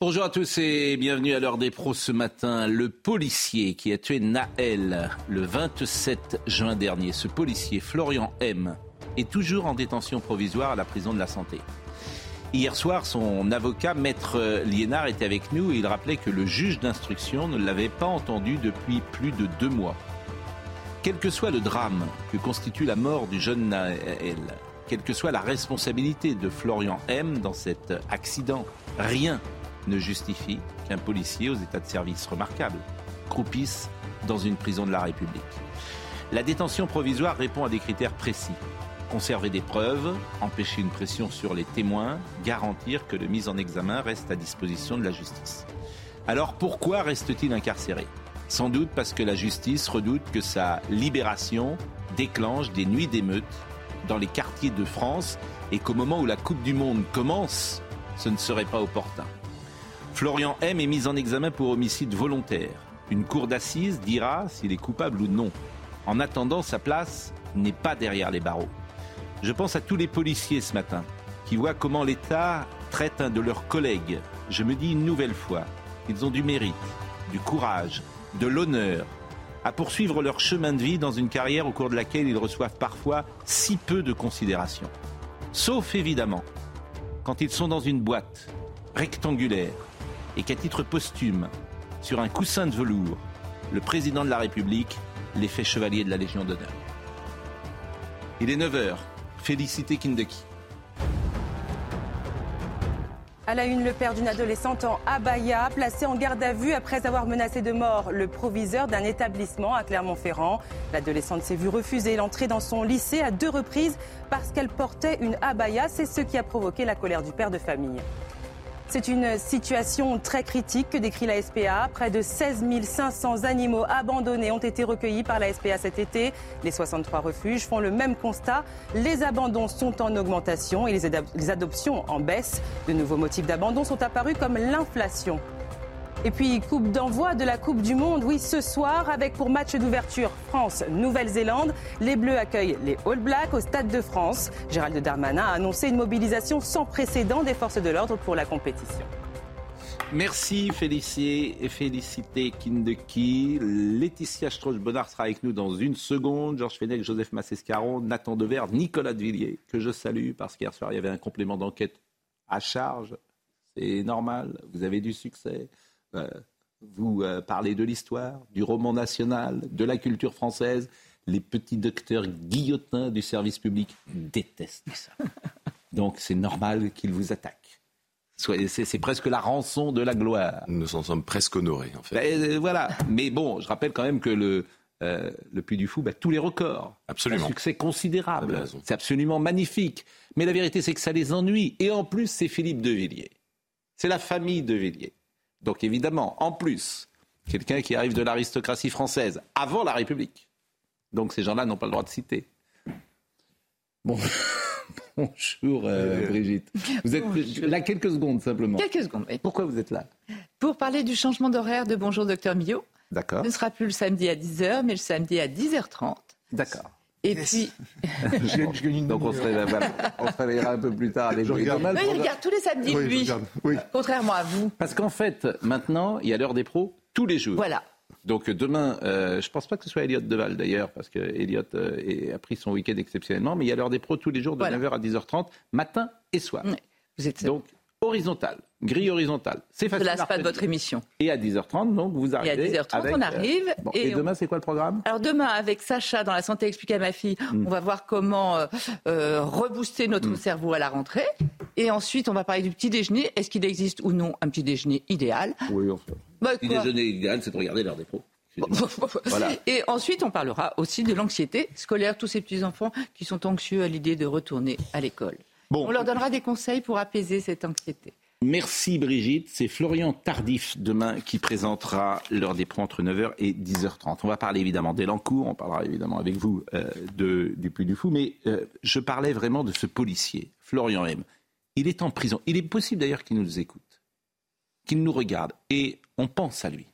Bonjour à tous et bienvenue à l'heure des pros ce matin. Le policier qui a tué Naël le 27 juin dernier, ce policier Florian M, est toujours en détention provisoire à la prison de la Santé. Hier soir, son avocat, maître Liénard, était avec nous et il rappelait que le juge d'instruction ne l'avait pas entendu depuis plus de deux mois. Quel que soit le drame que constitue la mort du jeune Naël, quelle que soit la responsabilité de Florian M dans cet accident, rien ne justifie qu'un policier aux états de service remarquables croupisse dans une prison de la République. La détention provisoire répond à des critères précis. Conserver des preuves, empêcher une pression sur les témoins, garantir que le mis en examen reste à disposition de la justice. Alors pourquoi reste-t-il incarcéré? Sans doute parce que la justice redoute que sa libération déclenche des nuits d'émeutes dans les quartiers de France et qu'au moment où la Coupe du Monde commence, ce ne serait pas opportun. Florian M est mis en examen pour homicide volontaire. Une cour d'assises dira s'il est coupable ou non. En attendant, sa place n'est pas derrière les barreaux. Je pense à tous les policiers ce matin qui voient comment l'État traite un de leurs collègues. Je me dis une nouvelle fois qu'ils ont du mérite, du courage, de l'honneur à poursuivre leur chemin de vie dans une carrière au cours de laquelle ils reçoivent parfois si peu de considération. Sauf évidemment quand ils sont dans une boîte rectangulaire et qu'à titre posthume, sur un coussin de velours, le président de la République les fait chevaliers de la Légion d'honneur. Il est 9h. Félicité Kindeki. À la une, le père d'une adolescente en abaya, placé en garde à vue après avoir menacé de mort le proviseur d'un établissement à Clermont-Ferrand. L'adolescente s'est vue refuser l'entrée dans son lycée à deux reprises parce qu'elle portait une abaya. C'est ce qui a provoqué la colère du père de famille. C'est une situation très critique que décrit la SPA. Près de 16 500 animaux abandonnés ont été recueillis par la SPA cet été. Les 63 refuges font le même constat. Les abandons sont en augmentation et les, les adoptions en baisse. De nouveaux motifs d'abandon sont apparus comme l'inflation. Et puis, coupe d'envoi de la Coupe du Monde, oui, ce soir, avec pour match d'ouverture France-Nouvelle-Zélande. Les Bleus accueillent les All Blacks au Stade de France. Gérald Darmanin a annoncé une mobilisation sans précédent des forces de l'ordre pour la compétition. Merci Félicité et Félicité Kindeki. Laetitia Strauch-Bonnard sera avec nous dans une seconde. Georges Fenech, Joseph Massescaron, Nathan Dever, Nicolas de Villiers, que je salue parce qu'hier soir il y avait un complément d'enquête à charge. C'est normal, vous avez du succès. Euh, vous euh, parlez de l'histoire, du roman national, de la culture française. Les petits docteurs guillotins du service public détestent ça. Donc c'est normal qu'ils vous attaquent. C'est presque la rançon de la gloire. Nous en sommes presque honorés, en fait. Ben, euh, voilà. Mais bon, je rappelle quand même que le, euh, le Puy du Fou bat tous les records. Absolument. Un succès considérable. C'est absolument magnifique. Mais la vérité, c'est que ça les ennuie. Et en plus, c'est Philippe de Villiers. C'est la famille de Villiers. Donc évidemment, en plus, quelqu'un qui arrive de l'aristocratie française avant la République. Donc ces gens-là n'ont pas le droit de citer. Bon. Bonjour euh, Brigitte. Vous êtes là quelques secondes simplement. Quelques secondes, oui. Pourquoi vous êtes là? Pour parler du changement d'horaire de Bonjour Docteur Millot, D'accord. ce ne sera plus le samedi à 10h, mais le samedi à 10h30. D'accord. Et puis, Donc on se, on réveillera un peu plus tard avec vous. regarde. Demain, le non, il programme- regarde tous les samedis, Oui, je lui, regarde. Oui. contrairement à vous. Parce qu'en fait, maintenant, il y a l'heure des pros tous les jours. Voilà. Donc demain, euh, je pense pas que ce soit Elliot Deval d'ailleurs, parce que Elliot euh, a pris son week-end exceptionnellement, mais il y a l'heure des pros tous les jours de Voilà. 9h à 10h30, matin et soir. Ouais. Vous êtes Donc horizontale, grille horizontale. C'est Je facile. à pas de votre émission. Et à 10h30, donc vous Et à arrivez. 10h30, avec, on euh, arrive. bon, et, et, demain, c'est quoi le programme? Alors demain, avec Sacha dans la santé expliquée à ma fille, Mm. on va voir comment euh, euh, rebooster notre cerveau à la rentrée. Et ensuite, on va parler du petit déjeuner. Est-ce qu'il existe ou non un petit déjeuner idéal? Oui, enfin. Bah, Le quoi déjeuner idéal, c'est de regarder l'heure des pros. Voilà. Et ensuite, on parlera aussi de l'anxiété scolaire, tous ces petits enfants qui sont anxieux à l'idée de retourner à l'école. Bon. On leur donnera des conseils pour apaiser cette anxiété. Merci Brigitte. C'est Florian Tardif demain qui présentera l'heure des pros entre 9h et 10h30. On va parler évidemment d'Elancourt, on parlera évidemment avec vous euh, de, du Puy du Fou, mais euh, je parlais vraiment de ce policier, Florian M. Il est en prison. Il est possible d'ailleurs qu'il nous écoute, qu'il nous regarde et on pense à lui.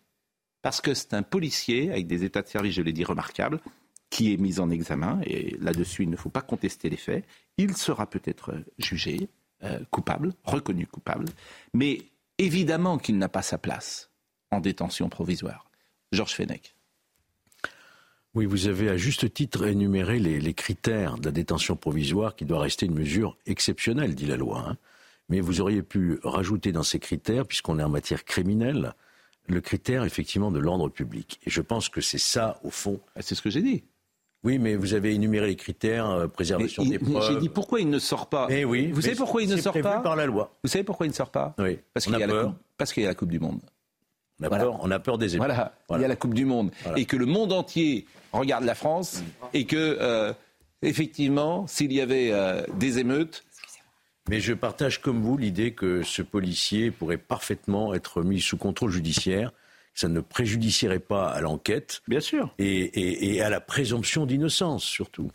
Parce que c'est un policier avec des états de service, je l'ai dit, remarquables, qui est mis en examen, et là-dessus il ne faut pas contester les faits. Il sera peut-être jugé, euh, coupable, reconnu coupable, mais évidemment qu'il n'a pas sa place en détention provisoire. Georges Fenech. Oui, vous avez à juste titre énuméré les, critères de la détention provisoire qui doit rester une mesure exceptionnelle, dit la loi. Hein. Mais vous auriez pu rajouter dans ces critères, puisqu'on est en matière criminelle, le critère effectivement de l'ordre public. Et je pense que c'est ça, au fond. Ah, c'est ce que j'ai dit. Oui, mais vous avez énuméré les critères, euh, préservation des preuves. J'ai dit pourquoi il ne sort pas. Mais oui, vous savez pourquoi il ne sort pas par la loi. Vous savez pourquoi il ne sort pas Oui. Parce qu'il y, a la coupe, parce qu'il y a la Coupe du Monde. On a, peur, on a peur des émeutes. Voilà. il y a la Coupe du Monde. Et que le monde entier regarde la France et que, euh, effectivement, s'il y avait euh, des émeutes. Mais je partage comme vous l'idée que ce policier pourrait parfaitement être mis sous contrôle judiciaire ça ne préjudicierait pas à l'enquête. Bien sûr. Et, à la présomption d'innocence, surtout.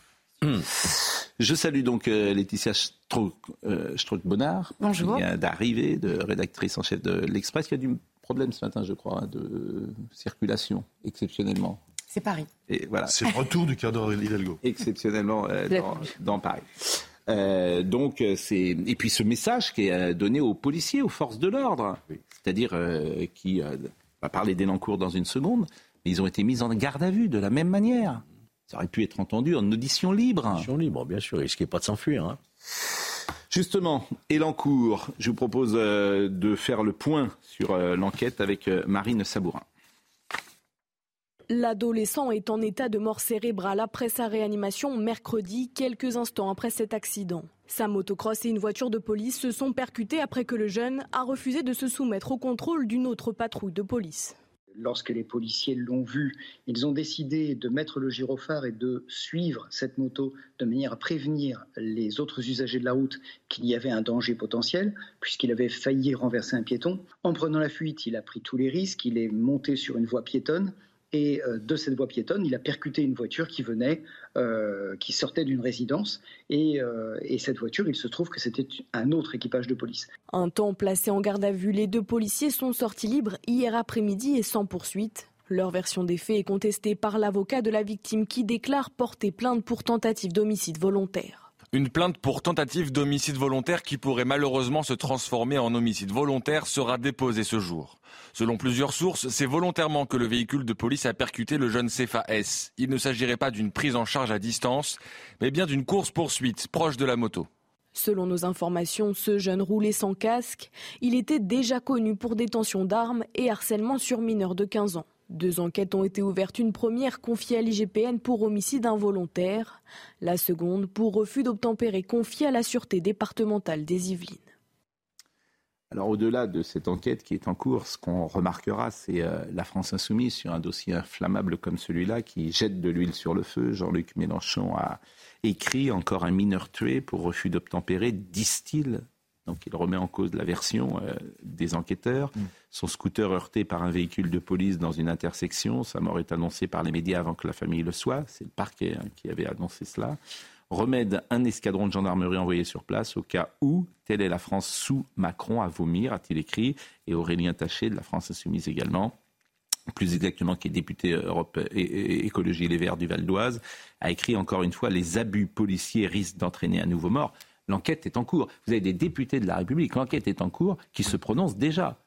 Je salue donc euh, Laetitia Strock-Bonnard, euh, qui vient d'arriver, de rédactrice en chef de l'Express. Il y a du problème ce matin, je crois, de circulation, exceptionnellement. C'est Paris. Et voilà. C'est le retour du quart d'heure Hidalgo. Exceptionnellement euh, dans, Paris. donc c'est et puis ce message qui est donné aux policiers, aux forces de l'ordre, c'est-à-dire qui on va parler d'Elancourt dans une seconde, mais ils ont été mis en garde à vue de la même manière. Ça aurait pu être entendu en audition libre. Audition libre, bien sûr, il risquait pas de s'enfuir. Hein. Justement, Elancourt, je vous propose euh, de faire le point sur euh, l'enquête avec euh, Marine Sabourin. L'adolescent est en état de mort cérébrale après sa réanimation mercredi, quelques instants après cet accident. Sa motocross et une voiture de police se sont percutés après que le jeune a refusé de se soumettre au contrôle d'une autre patrouille de police. Lorsque les policiers l'ont vu, ils ont décidé de mettre le gyrophare et de suivre cette moto de manière à prévenir les autres usagers de la route qu'il y avait un danger potentiel, puisqu'il avait failli renverser un piéton. En prenant la fuite, il a pris tous les risques, il est monté sur une voie piétonne, et euh, de cette voie piétonne, il a percuté une voiture qui venait, euh, qui sortait d'une résidence. Euh, et, cette voiture, il se trouve que c'était un autre équipage de police. Un temps placé en garde à vue, les deux policiers sont sortis libres hier après-midi et sans poursuite. Leur version des faits est contestée par l'avocat de la victime qui déclare porter plainte pour tentative d'homicide volontaire. Une plainte pour tentative d'homicide volontaire qui pourrait malheureusement se transformer en homicide volontaire sera déposée ce jour. Selon plusieurs sources, c'est volontairement que le véhicule de police a percuté le jeune Cefa S. Il ne s'agirait pas d'une prise en charge à distance, mais bien d'une course-poursuite proche de la moto. Selon nos informations, ce jeune roulait sans casque. Il était déjà connu pour détention d'armes et harcèlement sur mineurs de 15 ans. Deux enquêtes ont été ouvertes, une première confiée à l'IGPN pour homicide involontaire, la seconde pour refus d'obtempérer confiée à la Sûreté départementale des Yvelines. Alors au-delà de cette enquête qui est en cours, ce qu'on remarquera, c'est euh, la France insoumise sur un dossier inflammable comme celui-là qui jette de l'huile sur le feu. Jean-Luc Mélenchon a écrit encore un mineur tué pour refus d'obtempérer, disent-ils, donc il remet en cause la version euh, des enquêteurs. Mm. Son scooter heurté par un véhicule de police dans une intersection. Sa mort est annoncée par les médias avant que la famille le soit. C'est le parquet hein, qui avait annoncé cela. Remède, un escadron de gendarmerie envoyé sur place au cas où telle est la France sous Macron à vomir, a-t-il écrit. Et Aurélien Taché de la France Insoumise également plus exactement qui est député Europe et Écologie Les Verts du Val d'Oise, a écrit encore une fois les abus policiers risquent d'entraîner un nouveau mort. L'enquête est en cours. Vous avez des députés de la République, l'enquête est en cours, qui se prononcent déjà.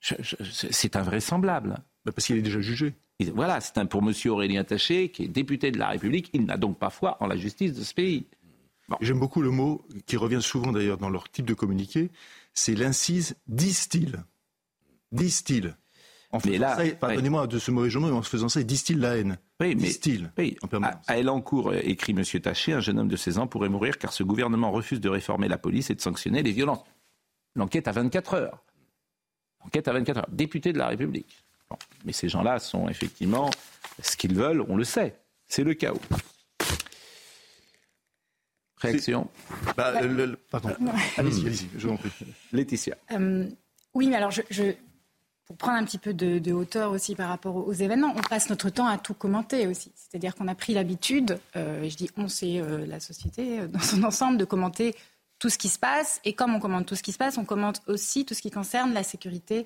C'est invraisemblable. Bah, parce qu'il est déjà jugé. voilà, c'est un pour M. Aurélien Taché, qui est député de la République. Il n'a donc pas foi en la justice de ce pays. J'aime beaucoup le mot qui revient souvent d'ailleurs dans leur type de communiqué, c'est l'incise disent-ils. Disent-ils. Pardonnez-moi de ce mauvais jeu mais en faisant ça, ils distillent la haine. Oui, mais en permanence. À, Elancourt, euh, écrit M. Taché, un jeune homme de 16 ans pourrait mourir car ce gouvernement refuse de réformer la police et de sanctionner les violences. L'enquête à 24 heures. L'enquête à 24 heures. Député de la République. Mais ces gens-là sont effectivement ce qu'ils veulent, on le sait. C'est le chaos. Réaction bah, Pardon. Allez-y, allez-y, je vous en prie. Laetitia. oui, mais alors je, pour prendre un petit peu de, hauteur aussi par rapport aux, événements, on passe notre temps à tout commenter aussi. C'est-à-dire qu'on a pris l'habitude, euh, et je dis on, c'est euh, la société euh, dans son ensemble, de commenter tout ce qui se passe. Et comme on commente tout ce qui se passe, on commente aussi tout ce qui concerne la sécurité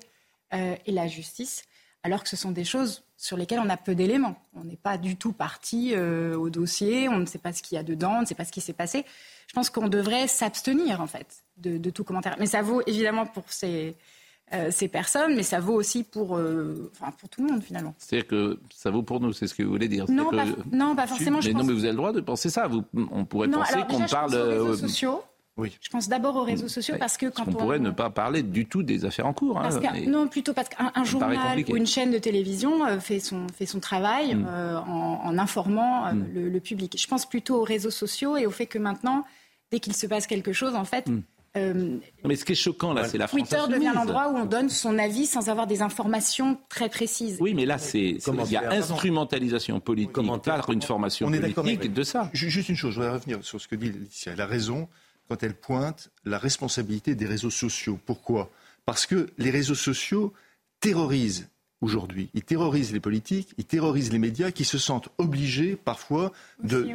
et la justice, alors que ce sont des choses sur lesquelles on a peu d'éléments. On n'est pas du tout parti au dossier, on ne sait pas ce qu'il y a dedans, on ne sait pas ce qui s'est passé. Je pense qu'on devrait s'abstenir, en fait, de, de, tout commentaire. Mais ça vaut évidemment pour ces ces personnes, mais ça vaut aussi pour, euh, pour tout le monde finalement. C'est-à-dire que ça vaut pour nous, c'est ce que vous voulez dire Non, pas, non pas, forcément. Mais non, mais vous avez le droit de penser ça. Vous, on pourrait penser qu'on parle. Je pense aux réseaux sociaux. Oui. Je pense d'abord aux réseaux sociaux parce que quand on, pourrait ne pas parler du tout des affaires en cours. Hein, non, plutôt parce qu'un journal ou une chaîne de télévision euh, fait son fait son travail mm. en, informant mm. le, public. Je pense plutôt aux réseaux sociaux et au fait que maintenant, dès qu'il se passe quelque chose, en fait, mm. Euh, mais ce qui est choquant là, c'est la France Twitter devient l'endroit où on donne son avis sans avoir des informations très précises. Oui, mais là, c'est il y a instrumentalisation politique par une formation politique de ça. Juste une chose, je voudrais revenir sur ce que dit Laetitia. Elle a raison quand elle pointe la responsabilité des réseaux sociaux. Pourquoi? Parce que les réseaux sociaux terrorisent aujourd'hui. Ils terrorisent les politiques, ils terrorisent les médias qui se sentent obligés parfois de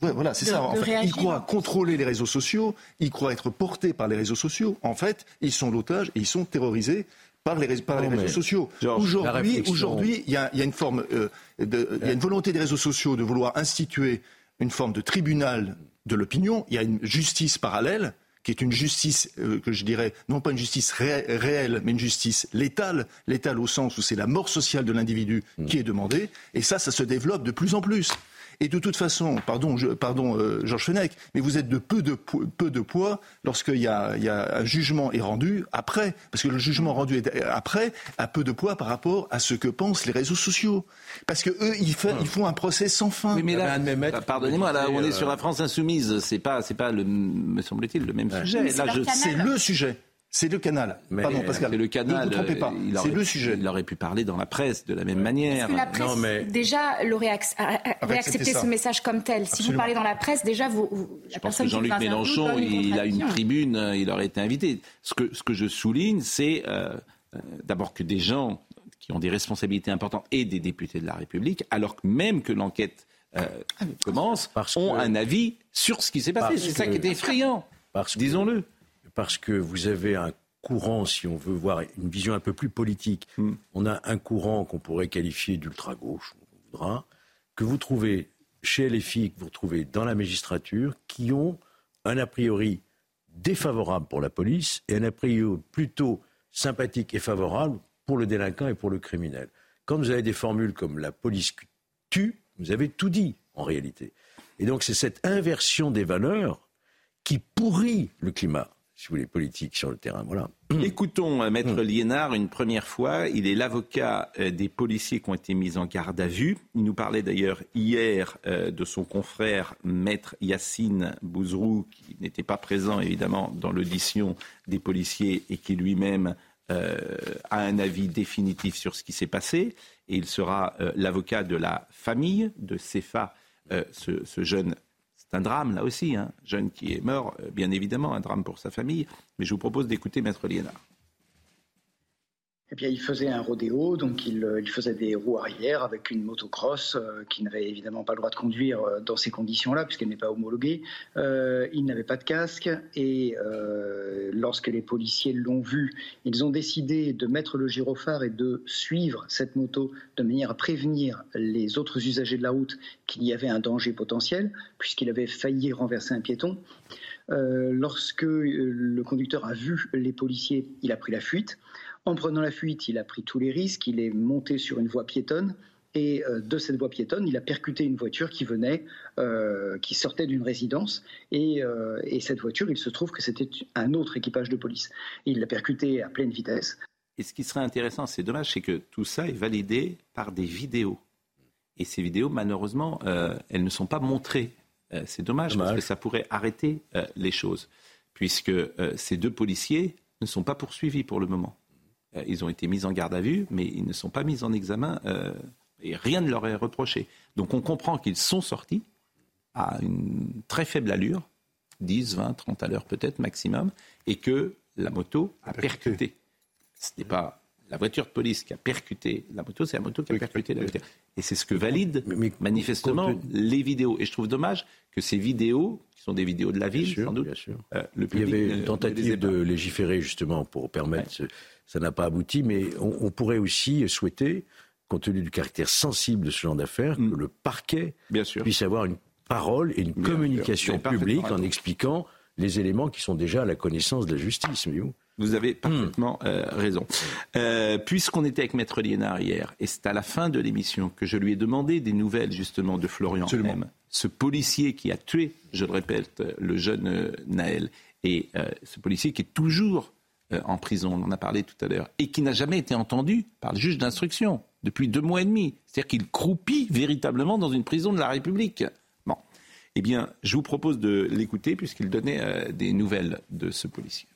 voilà, c'est ça. En fait, ils croient contrôler les réseaux sociaux, ils croient être portés par les réseaux sociaux. En fait, ils sont l'otage et ils sont terrorisés par les, par les réseaux sociaux. Aujourd'hui, aujourd'hui, il y, a une forme, euh, de, il y a une volonté des réseaux sociaux de vouloir instituer une forme de tribunal de l'opinion. Il y a une justice parallèle qui est une justice euh, que je dirais non pas une justice réelle, mais une justice létale, létale au sens où c'est la mort sociale de l'individu hmm. qui est demandée. Et ça, ça se développe de plus en plus. Et de toute façon, pardon, pardon euh, Georges Fenech, mais vous êtes de peu de, peu de poids lorsqu'il y a, y a un jugement est rendu après, parce que le jugement rendu après a peu de poids par rapport à ce que pensent les réseaux sociaux. Parce que eux, ils, ils font un procès sans fin. mais là, bah, pardonnez-moi, là, on est sur la France insoumise. C'est pas, c'est pas le, me semble-t-il, le même sujet. Là, c'est le sujet. C'est le canal. Pardon, Pascal. C'est le canal. Ne vous trompez pas. C'est le sujet. Il aurait pu parler dans la presse de la même manière. la presse, non, mais... déjà, l'aurait accepté ce message comme tel. Si vous parlez dans la presse, déjà, vous, la je pense que Jean-Luc Mélenchon, il a une tribune, il aurait été invité. Ce que, ce que je souligne, c'est euh, euh, d'abord que des gens qui ont des responsabilités importantes et des députés de la République, alors que même que l'enquête euh, ah, commence, ont un avis sur ce qui s'est passé. C'est ça qui est effrayant. Disons-le parce que vous avez un courant, si on veut voir une vision un peu plus politique, hmm. on a un courant qu'on pourrait qualifier d'ultra-gauche, on voudra, que vous trouvez chez les filles, que vous retrouvez dans la magistrature, qui ont un a priori défavorable pour la police et un a priori plutôt sympathique et favorable pour le délinquant et pour le criminel. Quand vous avez des formules comme la police tue, vous avez tout dit en réalité. Et donc c'est cette inversion des valeurs qui pourrit le climat si vous voulez, politique sur le terrain. Voilà. Écoutons euh, Maître mm. Liénard une première fois. Il est l'avocat euh, des policiers qui ont été mis en garde à vue. Il nous parlait d'ailleurs hier euh, de son confrère Maître Yacine Bouzrou, qui n'était pas présent évidemment dans l'audition des policiers et qui lui-même a un avis définitif sur ce qui s'est passé. Et il sera l'avocat de la famille de Cefa, ce, ce jeune un drame, là aussi, un hein. jeune qui est mort, euh, bien évidemment, un drame pour sa famille. Mais je vous propose d'écouter Maître Liénard. Eh bien, il faisait un rodéo, donc il, euh, faisait des roues arrière avec une motocross euh, qui n'avait évidemment pas le droit de conduire euh, dans ces conditions-là, puisqu'elle n'est pas homologuée. il n'avait pas de casque et lorsque les policiers l'ont vu, ils ont décidé de mettre le gyrophare et de suivre cette moto de manière à prévenir les autres usagers de la route qu'il y avait un danger potentiel, puisqu'il avait failli renverser un piéton. lorsque le conducteur a vu les policiers, il a pris la fuite. En prenant la fuite, il a pris tous les risques, il est monté sur une voie piétonne et euh, de cette voie piétonne, il a percuté une voiture qui venait, euh, qui sortait d'une résidence. Euh, et, cette voiture, il se trouve que c'était un autre équipage de police. il l'a percuté à pleine vitesse. Et ce qui serait intéressant, c'est dommage, c'est que tout ça est validé par des vidéos. Et ces vidéos, malheureusement, elles ne sont pas montrées. c'est dommage, parce que ça pourrait arrêter les choses, puisque ces deux policiers ne sont pas poursuivis pour le moment. Euh, ils ont été mis en garde à vue, mais ils ne sont pas mis en examen euh, et rien ne leur est reproché. Donc on comprend qu'ils sont sortis à une très faible allure 10, 20, 30 à l'heure peut-être maximum, et que la moto a percuté. Ce n'est pas la voiture de police qui a percuté la moto, c'est la moto qui a percuté la voiture. Et c'est ce que valident manifestement les vidéos. Et je trouve dommage que ces vidéos, qui sont des vidéos de la ville, sans doute, euh, le Il y avait une tentative de légiférer justement pour permettre, ça n'a pas abouti, mais on, pourrait aussi souhaiter, compte tenu du caractère sensible de ce genre d'affaires, que mm. le parquet puisse avoir une parole et une communication publique en expliquant les éléments qui sont déjà à la connaissance de la justice. Vous avez parfaitement euh, raison. Euh, Puisqu'on était avec Maître Liénard hier, et c'est à la fin de l'émission que je lui ai demandé des nouvelles justement de Florian M, ce policier qui a tué, je le répète, le jeune euh, Naël, et euh, ce policier qui est toujours en prison, on en a parlé tout à l'heure, et qui n'a jamais été entendu par le juge d'instruction depuis deux mois et demi. C'est-à-dire qu'il croupit véritablement dans une prison de la République. Bon, eh bien, je vous propose de l'écouter puisqu'il donnait des nouvelles de ce policier.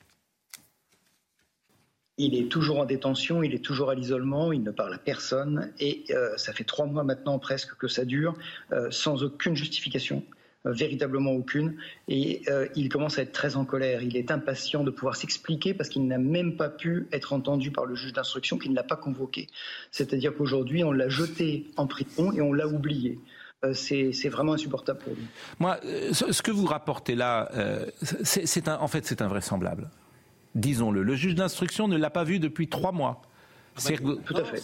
Il est toujours en détention, il est toujours à l'isolement, il ne parle à personne et euh, ça fait trois mois maintenant presque que ça dure euh, sans aucune justification, euh, véritablement aucune. Et il commence à être très en colère. Il est impatient de pouvoir s'expliquer parce qu'il n'a même pas pu être entendu par le juge d'instruction qui ne l'a pas convoqué. C'est-à-dire qu'aujourd'hui, on l'a jeté en prison et on l'a oublié. C'est vraiment insupportable pour lui. Moi, ce que vous rapportez là, en fait, c'est invraisemblable disons-le. Le juge d'instruction ne l'a pas vu depuis trois mois. Ah bah, tout à fait.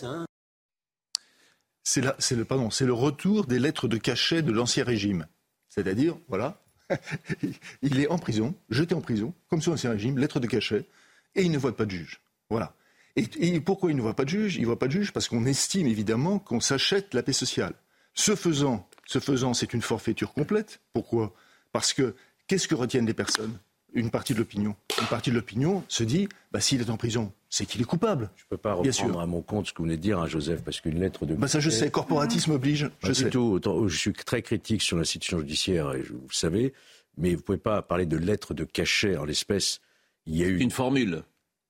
C'est le, pardon, c'est le retour des lettres de cachet de l'ancien régime. C'est-à-dire, voilà, il est en prison, jeté en prison, comme sous l'ancien régime, lettre de cachet, et il ne voit pas de juge. Voilà. Et, pourquoi il ne voit pas de juge? Il ne voit pas de juge parce qu'on estime évidemment qu'on s'achète la paix sociale. Ce faisant, ce faisant, c'est une forfaiture complète. Pourquoi? Parce que qu'est-ce que retiennent les personnes? Une partie de l'opinion. Une partie de l'opinion se dit, bah, s'il est en prison, c'est qu'il est coupable. Je ne peux pas reprendre à mon compte ce que vous venez de dire, hein, Joseph, parce qu'une lettre de... Bah ça je sais, corporatisme oblige, je sais. Tout, je suis très critique sur l'institution judiciaire, et vous le savez, mais vous ne pouvez pas parler de lettre de cachet en l'espèce. Il y a eu... Une formule.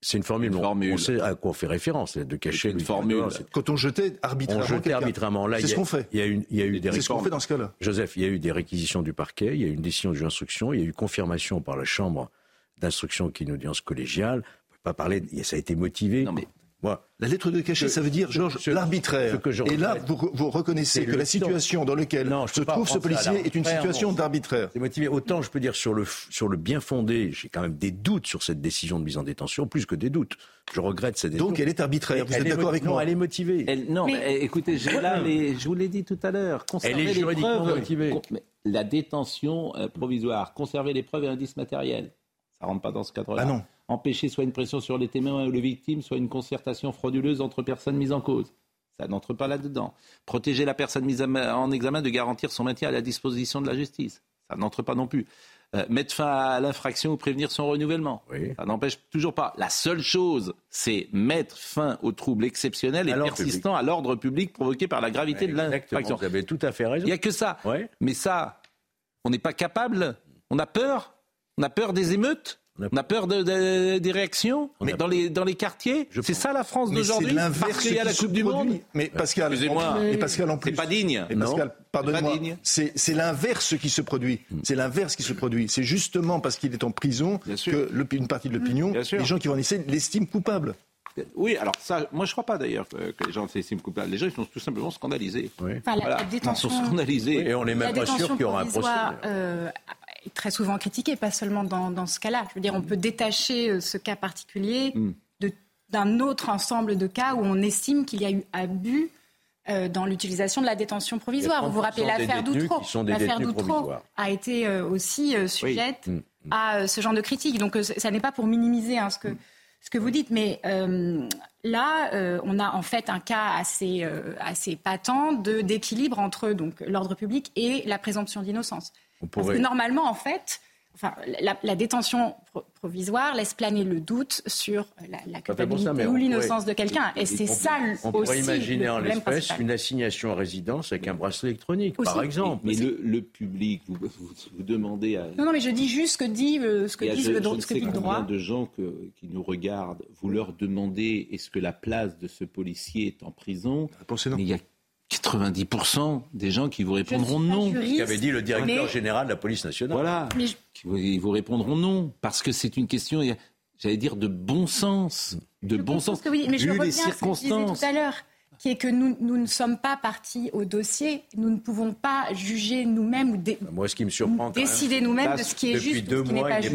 C'est une formule. On sait à quoi on fait référence, de cacher une formule. Quand on jetait arbitrairement. On jetait arbitrairement. C'est ce qu'on fait. Il y a eu, il y a eu des C'est ce qu'on fait dans ce cas-là. Joseph, il y a eu des réquisitions du parquet, il y a eu une décision de d'instruction, il y a eu confirmation par la Chambre d'instruction qui est une audience collégiale. On peut pas parler. Ça a été motivé. Non mais la lettre de cachet, ça veut dire, Georges, l'arbitraire. Et là, vous, reconnaissez que la situation dans laquelle se trouve ce policier est une situation d'arbitraire. C'est motivé. Autant, je peux dire, sur le, sur le bien fondé, j'ai quand même des doutes sur cette décision de mise en détention, plus que des doutes. Je regrette cette décision. Donc, elle est arbitraire. Vous êtes d'accord avec moi Non, elle est motivée. non, mais... écoutez, là je vous l'ai dit tout à l'heure, elle est juridiquement motivée. La détention euh, provisoire, conserver les preuves et indices matériels, ça rentre pas dans ce cadre-là. Ah non empêcher soit une pression sur les témoins ou les victimes, soit une concertation frauduleuse entre personnes mises en cause. Ça n'entre pas là-dedans. Protéger la personne mise en examen de garantir son maintien à la disposition de la justice. Ça n'entre pas non plus. Euh, mettre fin à l'infraction ou prévenir son renouvellement. Ça n'empêche toujours pas. La seule chose, c'est mettre fin aux troubles exceptionnels et persistants à l'ordre public provoqués par la gravité de l'infraction. Vous avez tout à fait raison. Il n'y a que ça. Mais ça, on n'est pas capable. On a peur. On a peur des émeutes. On a peur de, des réactions mais dans, les, dans les quartiers. C'est ça la France d'aujourd'hui Parce qu'il y a la Coupe du Monde. Mais Pascal, excusez-moi, Pascal en plus. C'est pas digne. Et Pascal, pardonnez-moi. C'est l'inverse qui se produit. Hmm. C'est l'inverse qui se produit. C'est justement parce qu'il est en prison que une partie de l'opinion, les gens qui vont en essayer, l'estiment coupable. Oui, alors ça, moi je ne crois pas d'ailleurs que, les gens s'estiment coupables. Les gens ils sont tout simplement scandalisés. Enfin, la, détention, ils sont scandalisés. et on n'est même pas sûr qu'il y aura un procès. Euh, est très souvent critiquée, pas seulement dans, dans ce cas-là. Je veux dire, on peut détacher euh, ce cas particulier mm. d'un autre ensemble de cas où on estime qu'il y a eu abus euh, dans l'utilisation de la détention provisoire. Vous vous rappelez l'affaire Doutreau. L'affaire Doutreau a été euh, aussi sujette mm. à ce genre de critique. Donc ça n'est pas pour minimiser hein, ce que ce que vous dites, mais là, on a en fait un cas assez, assez patent de, d'équilibre entre donc, l'ordre public et la présomption d'innocence. Parce que normalement, en fait, enfin, la, détention provisoire laisse planer le doute sur la, culpabilité ou l'innocence de quelqu'un. Et c'est ça on aussi. On pourrait imaginer en l'espèce une assignation à résidence avec un bracelet électronique, par exemple. Mais, le, public, vous, vous, demandez à. Non, non, mais je dis juste ce que dit, euh, ce que dit le, ce que dit le droit. de gens qui nous regardent, vous leur demandez est-ce que la place de ce policier est en prison? Non. il y a 90% des gens qui vous répondront non. Ce qu'avait dit le directeur général de la police nationale. Voilà. Ils vous répondront non. Parce que c'est une question, j'allais dire, de bon sens. De bon sens. Que oui, mais je les circonstances. tout à l'heure qui est que nous, nous, ne sommes pas partis au dossier. Nous ne pouvons pas juger nous-mêmes ou bah, Moi, ce qui me surprend, décider nous-mêmes de ce qui est juste ou ce qui n'est pas juste.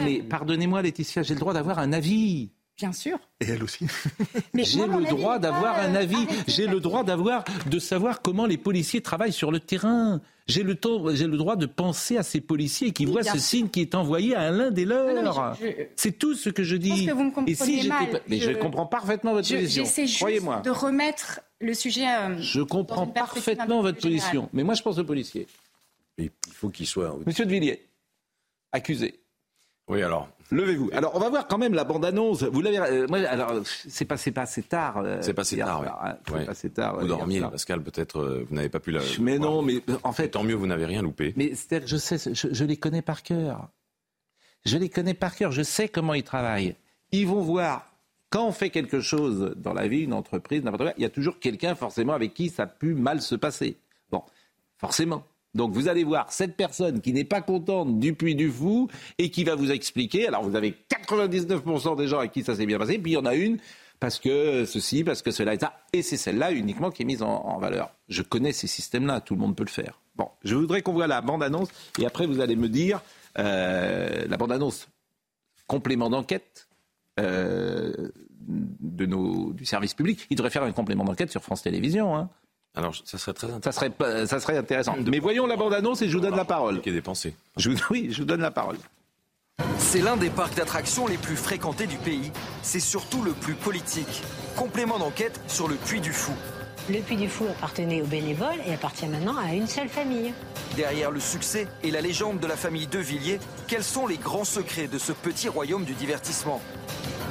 mais pardonnez-moi, Laetitia, j'ai le droit d'avoir un avis. Bien sûr. Et elle aussi. J'ai le droit d'avoir un avis. J'ai le droit d'avoir, de savoir comment les policiers travaillent sur le terrain. J'ai le, j'ai le droit de penser à ces policiers qui voient ce signe qui est envoyé à l'un des leurs. C'est tout ce que je dis. Je que vous me comprenez Et si mal. Mais je... comprends parfaitement votre position. Croyez-moi. de remettre le sujet. Euh, je comprends parfaitement votre position. Mais moi, je pense aux policiers. il faut qu'il soit. Monsieur de Villiers, accusé. Oui, alors. Levez-vous. Alors, on va voir quand même la bande-annonce. Vous l'avez. Euh, moi, alors, c'est passé pas assez tard. Euh, c'est passé tard, oui. Hein, passé tard. Vous dormiez, Pascal. Peut-être vous n'avez pas pu la. Mais non, mais en fait. tant mieux, vous n'avez rien loupé. Mais c'est je sais, je, les connais par cœur. Je les connais par cœur. Je sais comment ils travaillent. Ils vont voir. Quand on fait quelque chose dans la vie, une entreprise, n'importe quoi, il y a toujours quelqu'un forcément avec qui ça a pu mal se passer. Bon, forcément. Donc vous allez voir cette personne qui n'est pas contente du puits du fou et qui va vous expliquer. Alors vous avez 99% des gens à qui ça s'est bien passé, puis il y en a une parce que ceci, parce que cela et ça. Et c'est celle-là uniquement qui est mise en, valeur. Je connais ces systèmes-là, tout le monde peut le faire. Bon, je voudrais qu'on voit la bande-annonce et après vous allez me dire euh, la bande-annonce complément d'enquête. Euh, du service public. Il devrait faire un complément d'enquête sur France Télévisions. Hein. Alors, ça serait très intéressant. Ça serait, ça serait intéressant. Mais voyons la bande-annonce et je vous donne la parole. Qui est dépensé. Je oui, je vous donne la parole. C'est l'un des parcs d'attractions les plus fréquentés du pays. C'est surtout le plus politique. Complément d'enquête sur le Puy du Fou. Le Puy du Fou appartenait aux bénévoles et appartient maintenant à une seule famille. Derrière le succès et la légende de la famille De Villiers, quels sont les grands secrets de ce petit royaume du divertissement?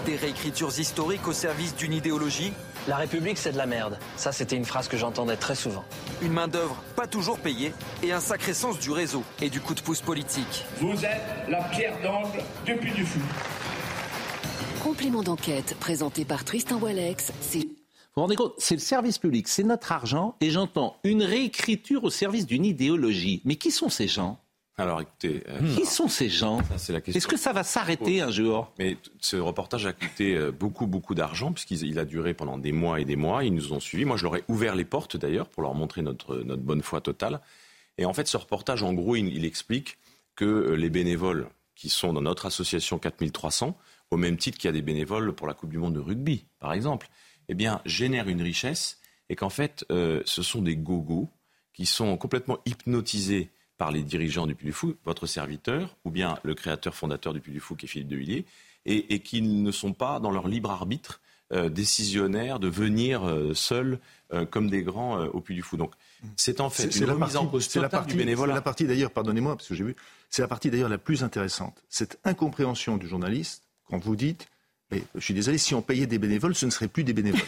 Des réécritures historiques au service d'une idéologie la République, c'est de la merde. Ça, c'était une phrase que j'entendais très souvent. Une main-d'œuvre pas toujours payée et un sacré sens du réseau et du coup de pouce politique. Vous êtes la pierre d'angle depuis du fou. Complément d'enquête présenté par Tristan Wallex, c'est. Vous vous rendez compte, c'est le service public, c'est notre argent, et j'entends une réécriture au service d'une idéologie. Mais qui sont ces gens? Alors écoutez. Euh, Qui sont ces gens Est-ce que ça va s'arrêter un jour Mais ce reportage a coûté euh, beaucoup, beaucoup d'argent, puisqu'il a duré pendant des mois et des mois. Ils nous ont suivis. Moi, je leur ai ouvert les portes d'ailleurs pour leur montrer notre, notre bonne foi totale. Et en fait, ce reportage, en gros, il, explique que euh, les bénévoles qui sont dans notre association 4300, au même titre qu'il y a des bénévoles pour la Coupe du Monde de rugby, par exemple, eh bien, génèrent une richesse et qu'en fait, ce sont des gogos qui sont complètement hypnotisés par les dirigeants du Puy du Fou, votre serviteur, ou bien le créateur fondateur du Puy du Fou, qui est Philippe de Villiers, et, et qui ne sont pas dans leur libre arbitre euh, décisionnaire de venir euh, seuls euh, comme des grands au Puy du Fou. Donc c'est en fait une la remise en cause la partie, du bénévolat. C'est la partie d'ailleurs, pardonnez-moi, parce que j'ai vu, c'est la partie d'ailleurs la plus intéressante. Cette incompréhension du journaliste quand vous dites, mais je suis désolé, si on payait des bénévoles, ce ne serait plus des bénévoles.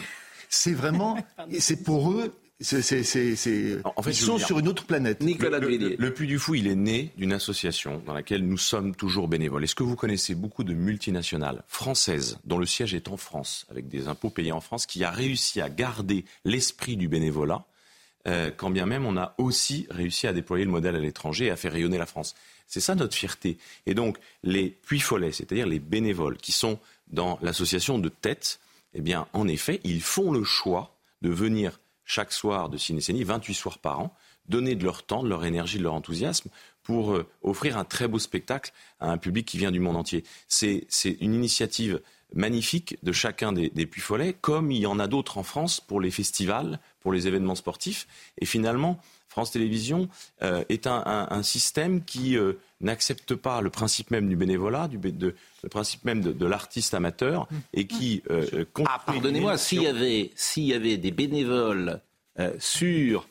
c'est vraiment, c'est pour eux c'est, en fait, ils sont sur une autre planète. Nicolas le, le, le, Puy du Fou, il est né d'une association dans laquelle nous sommes toujours bénévoles. Est-ce que vous connaissez beaucoup de multinationales françaises dont le siège est en France, avec des impôts payés en France, qui a réussi à garder l'esprit du bénévolat, euh, quand bien même on a aussi réussi à déployer le modèle à l'étranger et à faire rayonner la France? C'est ça notre fierté. Et donc, les puy follets, c'est-à-dire les bénévoles qui sont dans l'association de tête, eh bien, en effet, ils font le choix de venir chaque soir de Cinécénie, 28 soirs par an, donner de leur temps, de leur énergie, de leur enthousiasme pour euh, offrir un très beau spectacle à un public qui vient du monde entier. C'est une initiative magnifique de chacun des, des Puy-Follets, comme il y en a d'autres en France pour les festivals, pour les événements sportifs. Et finalement, France Télévisions euh, est un, système qui euh, n'accepte pas le principe même du bénévolat, du, le principe même de, l'artiste amateur, et qui euh, Ah, pardonnez-moi, s'il y avait, s'il y avait des bénévoles sur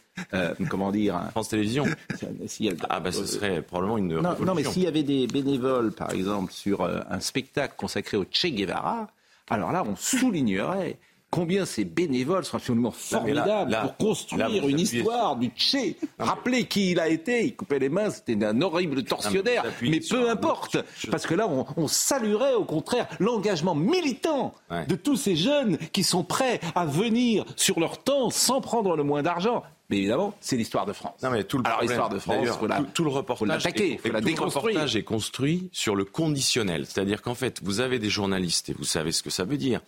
comment dire hein, France Télévisions. ah bah ce serait probablement une non, non mais s'il y avait des bénévoles, par exemple, sur un spectacle consacré au Che Guevara, alors là, on soulignerait combien ces bénévoles sont absolument formidables pour construire une histoire du Tché. Rappelez qui il a été, il coupait les mains, c'était un horrible tortionnaire, mais peu importe, parce que là, on, saluerait au contraire l'engagement militant de tous ces jeunes qui sont prêts à venir sur leur temps sans prendre le moins d'argent. Mais évidemment, c'est l'histoire de France. Non, mais tout le Alors, l'histoire de France, tout, le reportage, est, tout le reportage est construit sur le conditionnel. C'est-à-dire qu'en fait, vous avez des journalistes, et vous savez ce que ça veut dire,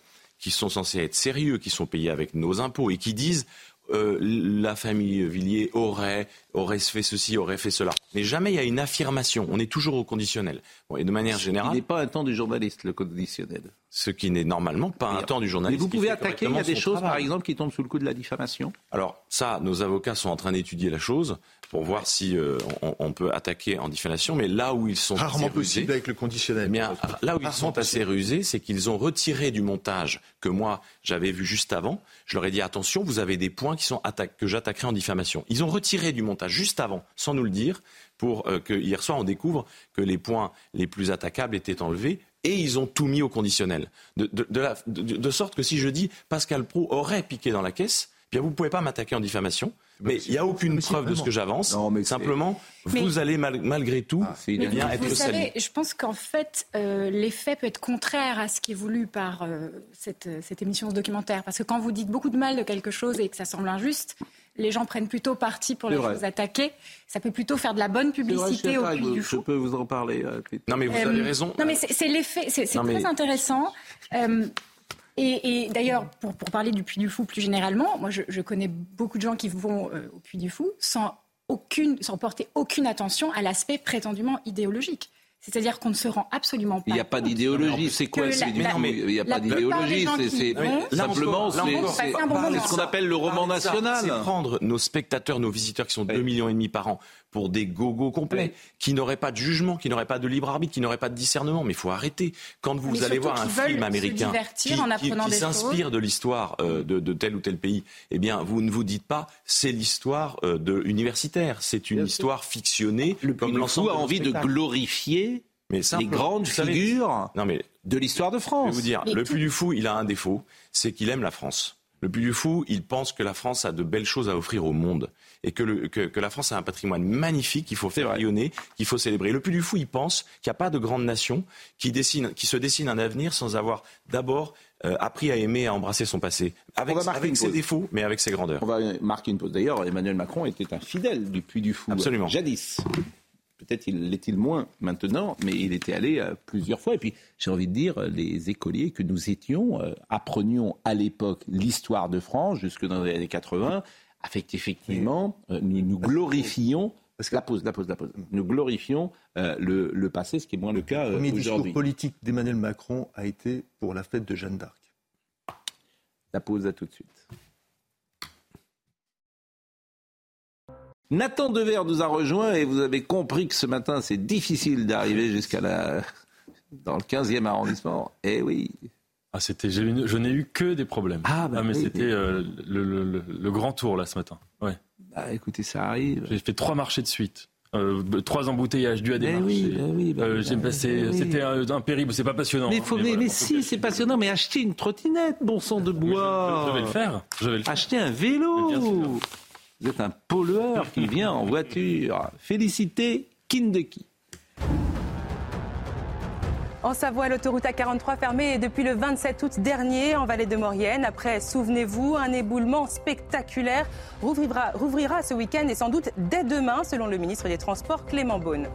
qui sont censés être sérieux, qui sont payés avec nos impôts et qui disent euh, la famille Villiers aurait, aurait fait ceci, aurait fait cela. Mais jamais il y a une affirmation. On est toujours au conditionnel. Bon, et de manière générale. Ce n'est pas un temps du journaliste, le conditionnel. Ce qui n'est normalement pas un temps du journaliste. Mais vous pouvez attaquer, il y a des choses, par exemple, qui tombent sous le coup de la diffamation Alors, ça, nos avocats sont en train d'étudier la chose pour voir si euh, on, peut attaquer en diffamation. Mais là où ils sont rarement possible avec le conditionnel. Eh bien, là où ils sont assez rusés, c'est qu'ils ont retiré du montage que moi j'avais vu juste avant. Je leur ai dit attention, vous avez des points qui sont que j'attaquerai en diffamation. Ils ont retiré du montage juste avant, sans nous le dire, pour euh, que hier soir on découvre que les points les plus attaquables étaient enlevés et ils ont tout mis au conditionnel. De, de sorte que si je dis Pascal Pro aurait piqué dans la caisse, bien vous ne pouvez pas m'attaquer en diffamation. Mais il n'y a aucune preuve de ce que j'avance. Simplement, vous allez malgré tout ah, eh bien être Vous savez, je pense qu'en fait, euh, l'effet peut être contraire à ce qui est voulu par euh, cette, cette, émission ce documentaire. Parce que quand vous dites beaucoup de mal de quelque chose et que ça semble injuste, les gens prennent plutôt parti pour les choses attaquées. Ça peut plutôt faire de la bonne publicité au Puy du Fou. Je peux vous en parler. Euh, non, mais vous avez raison. Non, mais c'est l'effet. C'est très intéressant. Et, d'ailleurs, pour, parler du Puy du Fou plus généralement, moi je, connais beaucoup de gens qui vont euh, au Puy du Fou sans, aucune, sans porter aucune attention à l'aspect prétendument idéologique. C'est-à-dire qu'on ne se rend absolument pas. Il n'y a pas d'idéologie. C'est quoi Non, mais il n'y a pas d'idéologie. C'est simplement c'est ce qu'on appelle le roman national. C'est prendre nos spectateurs, nos visiteurs qui sont 2 millions et demi par an pour des gogos complets, qui n'auraient pas de jugement, qui n'auraient pas de libre arbitre, qui n'auraient pas de discernement. Mais il faut arrêter. Quand vous allez voir un film américain qui, s'inspire de l'histoire euh, de, tel ou tel pays, eh bien, vous ne vous dites pas c'est l'histoire euh, de universitaire. C'est une histoire fictionnée. Le comme l'ensemble a envie de glorifier mais les grandes figures non mais, de l'histoire de France. Je vais vous dire, le plus du fou, il a un défaut, c'est qu'il aime la France. Le plus du fou, il pense que la France a de belles choses à offrir au monde et que, le, que, la France a un patrimoine magnifique qu'il faut faire rayonner, qu'il faut célébrer. Le plus du fou, il pense qu'il n'y a pas de grande nation qui, dessine, qui se dessine un avenir sans avoir d'abord euh, appris à aimer, à embrasser son passé, avec, avec ses défauts, mais avec ses grandeurs. On va marquer une pause. D'ailleurs, Emmanuel Macron était un fidèle du Puy du Fou. Absolument. Jadis. Peut-être l'est-il moins maintenant, mais il était allé euh, plusieurs fois. Et puis, j'ai envie de dire, les écoliers que nous étions euh, apprenions à l'époque l'histoire de France, jusque dans les années 80, effectivement, euh, nous, nous glorifions parce que la pause, la pause, la pause. Nous glorifions le, passé, ce qui est moins le cas aujourd'hui. Le premier discours politique d'Emmanuel Macron a été pour la fête de Jeanne d'Arc. La pause, à tout de suite. Nathan Dever nous a rejoint et vous avez compris que ce matin, c'est difficile d'arriver jusqu'à la dans le 15e arrondissement. Eh oui. Ah, c'était, je n'ai eu que des problèmes. Ah, bah ah mais c'était euh, le, grand tour là ce matin. Ouais. Bah, écoutez, ça arrive. J'ai fait trois marchés de suite. Euh, trois embouteillages dus à des marchés. Oui, oui, bah, euh, j'ai passé, eh c'était un, périple. C'est pas passionnant. Mais, faut, mais, si, c'est passionnant. Mais achetez une trottinette, bon sang de bois. Je, vais le faire. Je vais le faire. Achetez un vélo. Vous êtes un pollueur qui vient en voiture. Félicité Kindeki. En Savoie, l'autoroute A43 fermée depuis le 27 août dernier en vallée de Maurienne. Après, souvenez-vous, un éboulement spectaculaire rouvrira, rouvrira ce week-end et sans doute dès demain, selon le ministre des Transports Clément Beaune.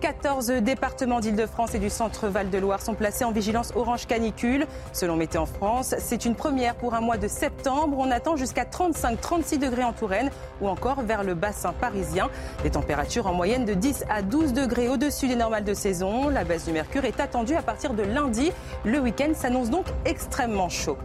14 départements d'Île-de-France et du centre Val-de-Loire sont placés en vigilance orange canicule. Selon Météo France, c'est une première pour un mois de septembre. On attend jusqu'à 35-36 degrés en Touraine ou encore vers le bassin parisien. Des températures en moyenne de 10 à 12 degrés au-dessus des normales de saison. La baisse du mercure est attendue à partir de lundi. Le week-end s'annonce donc extrêmement chaud.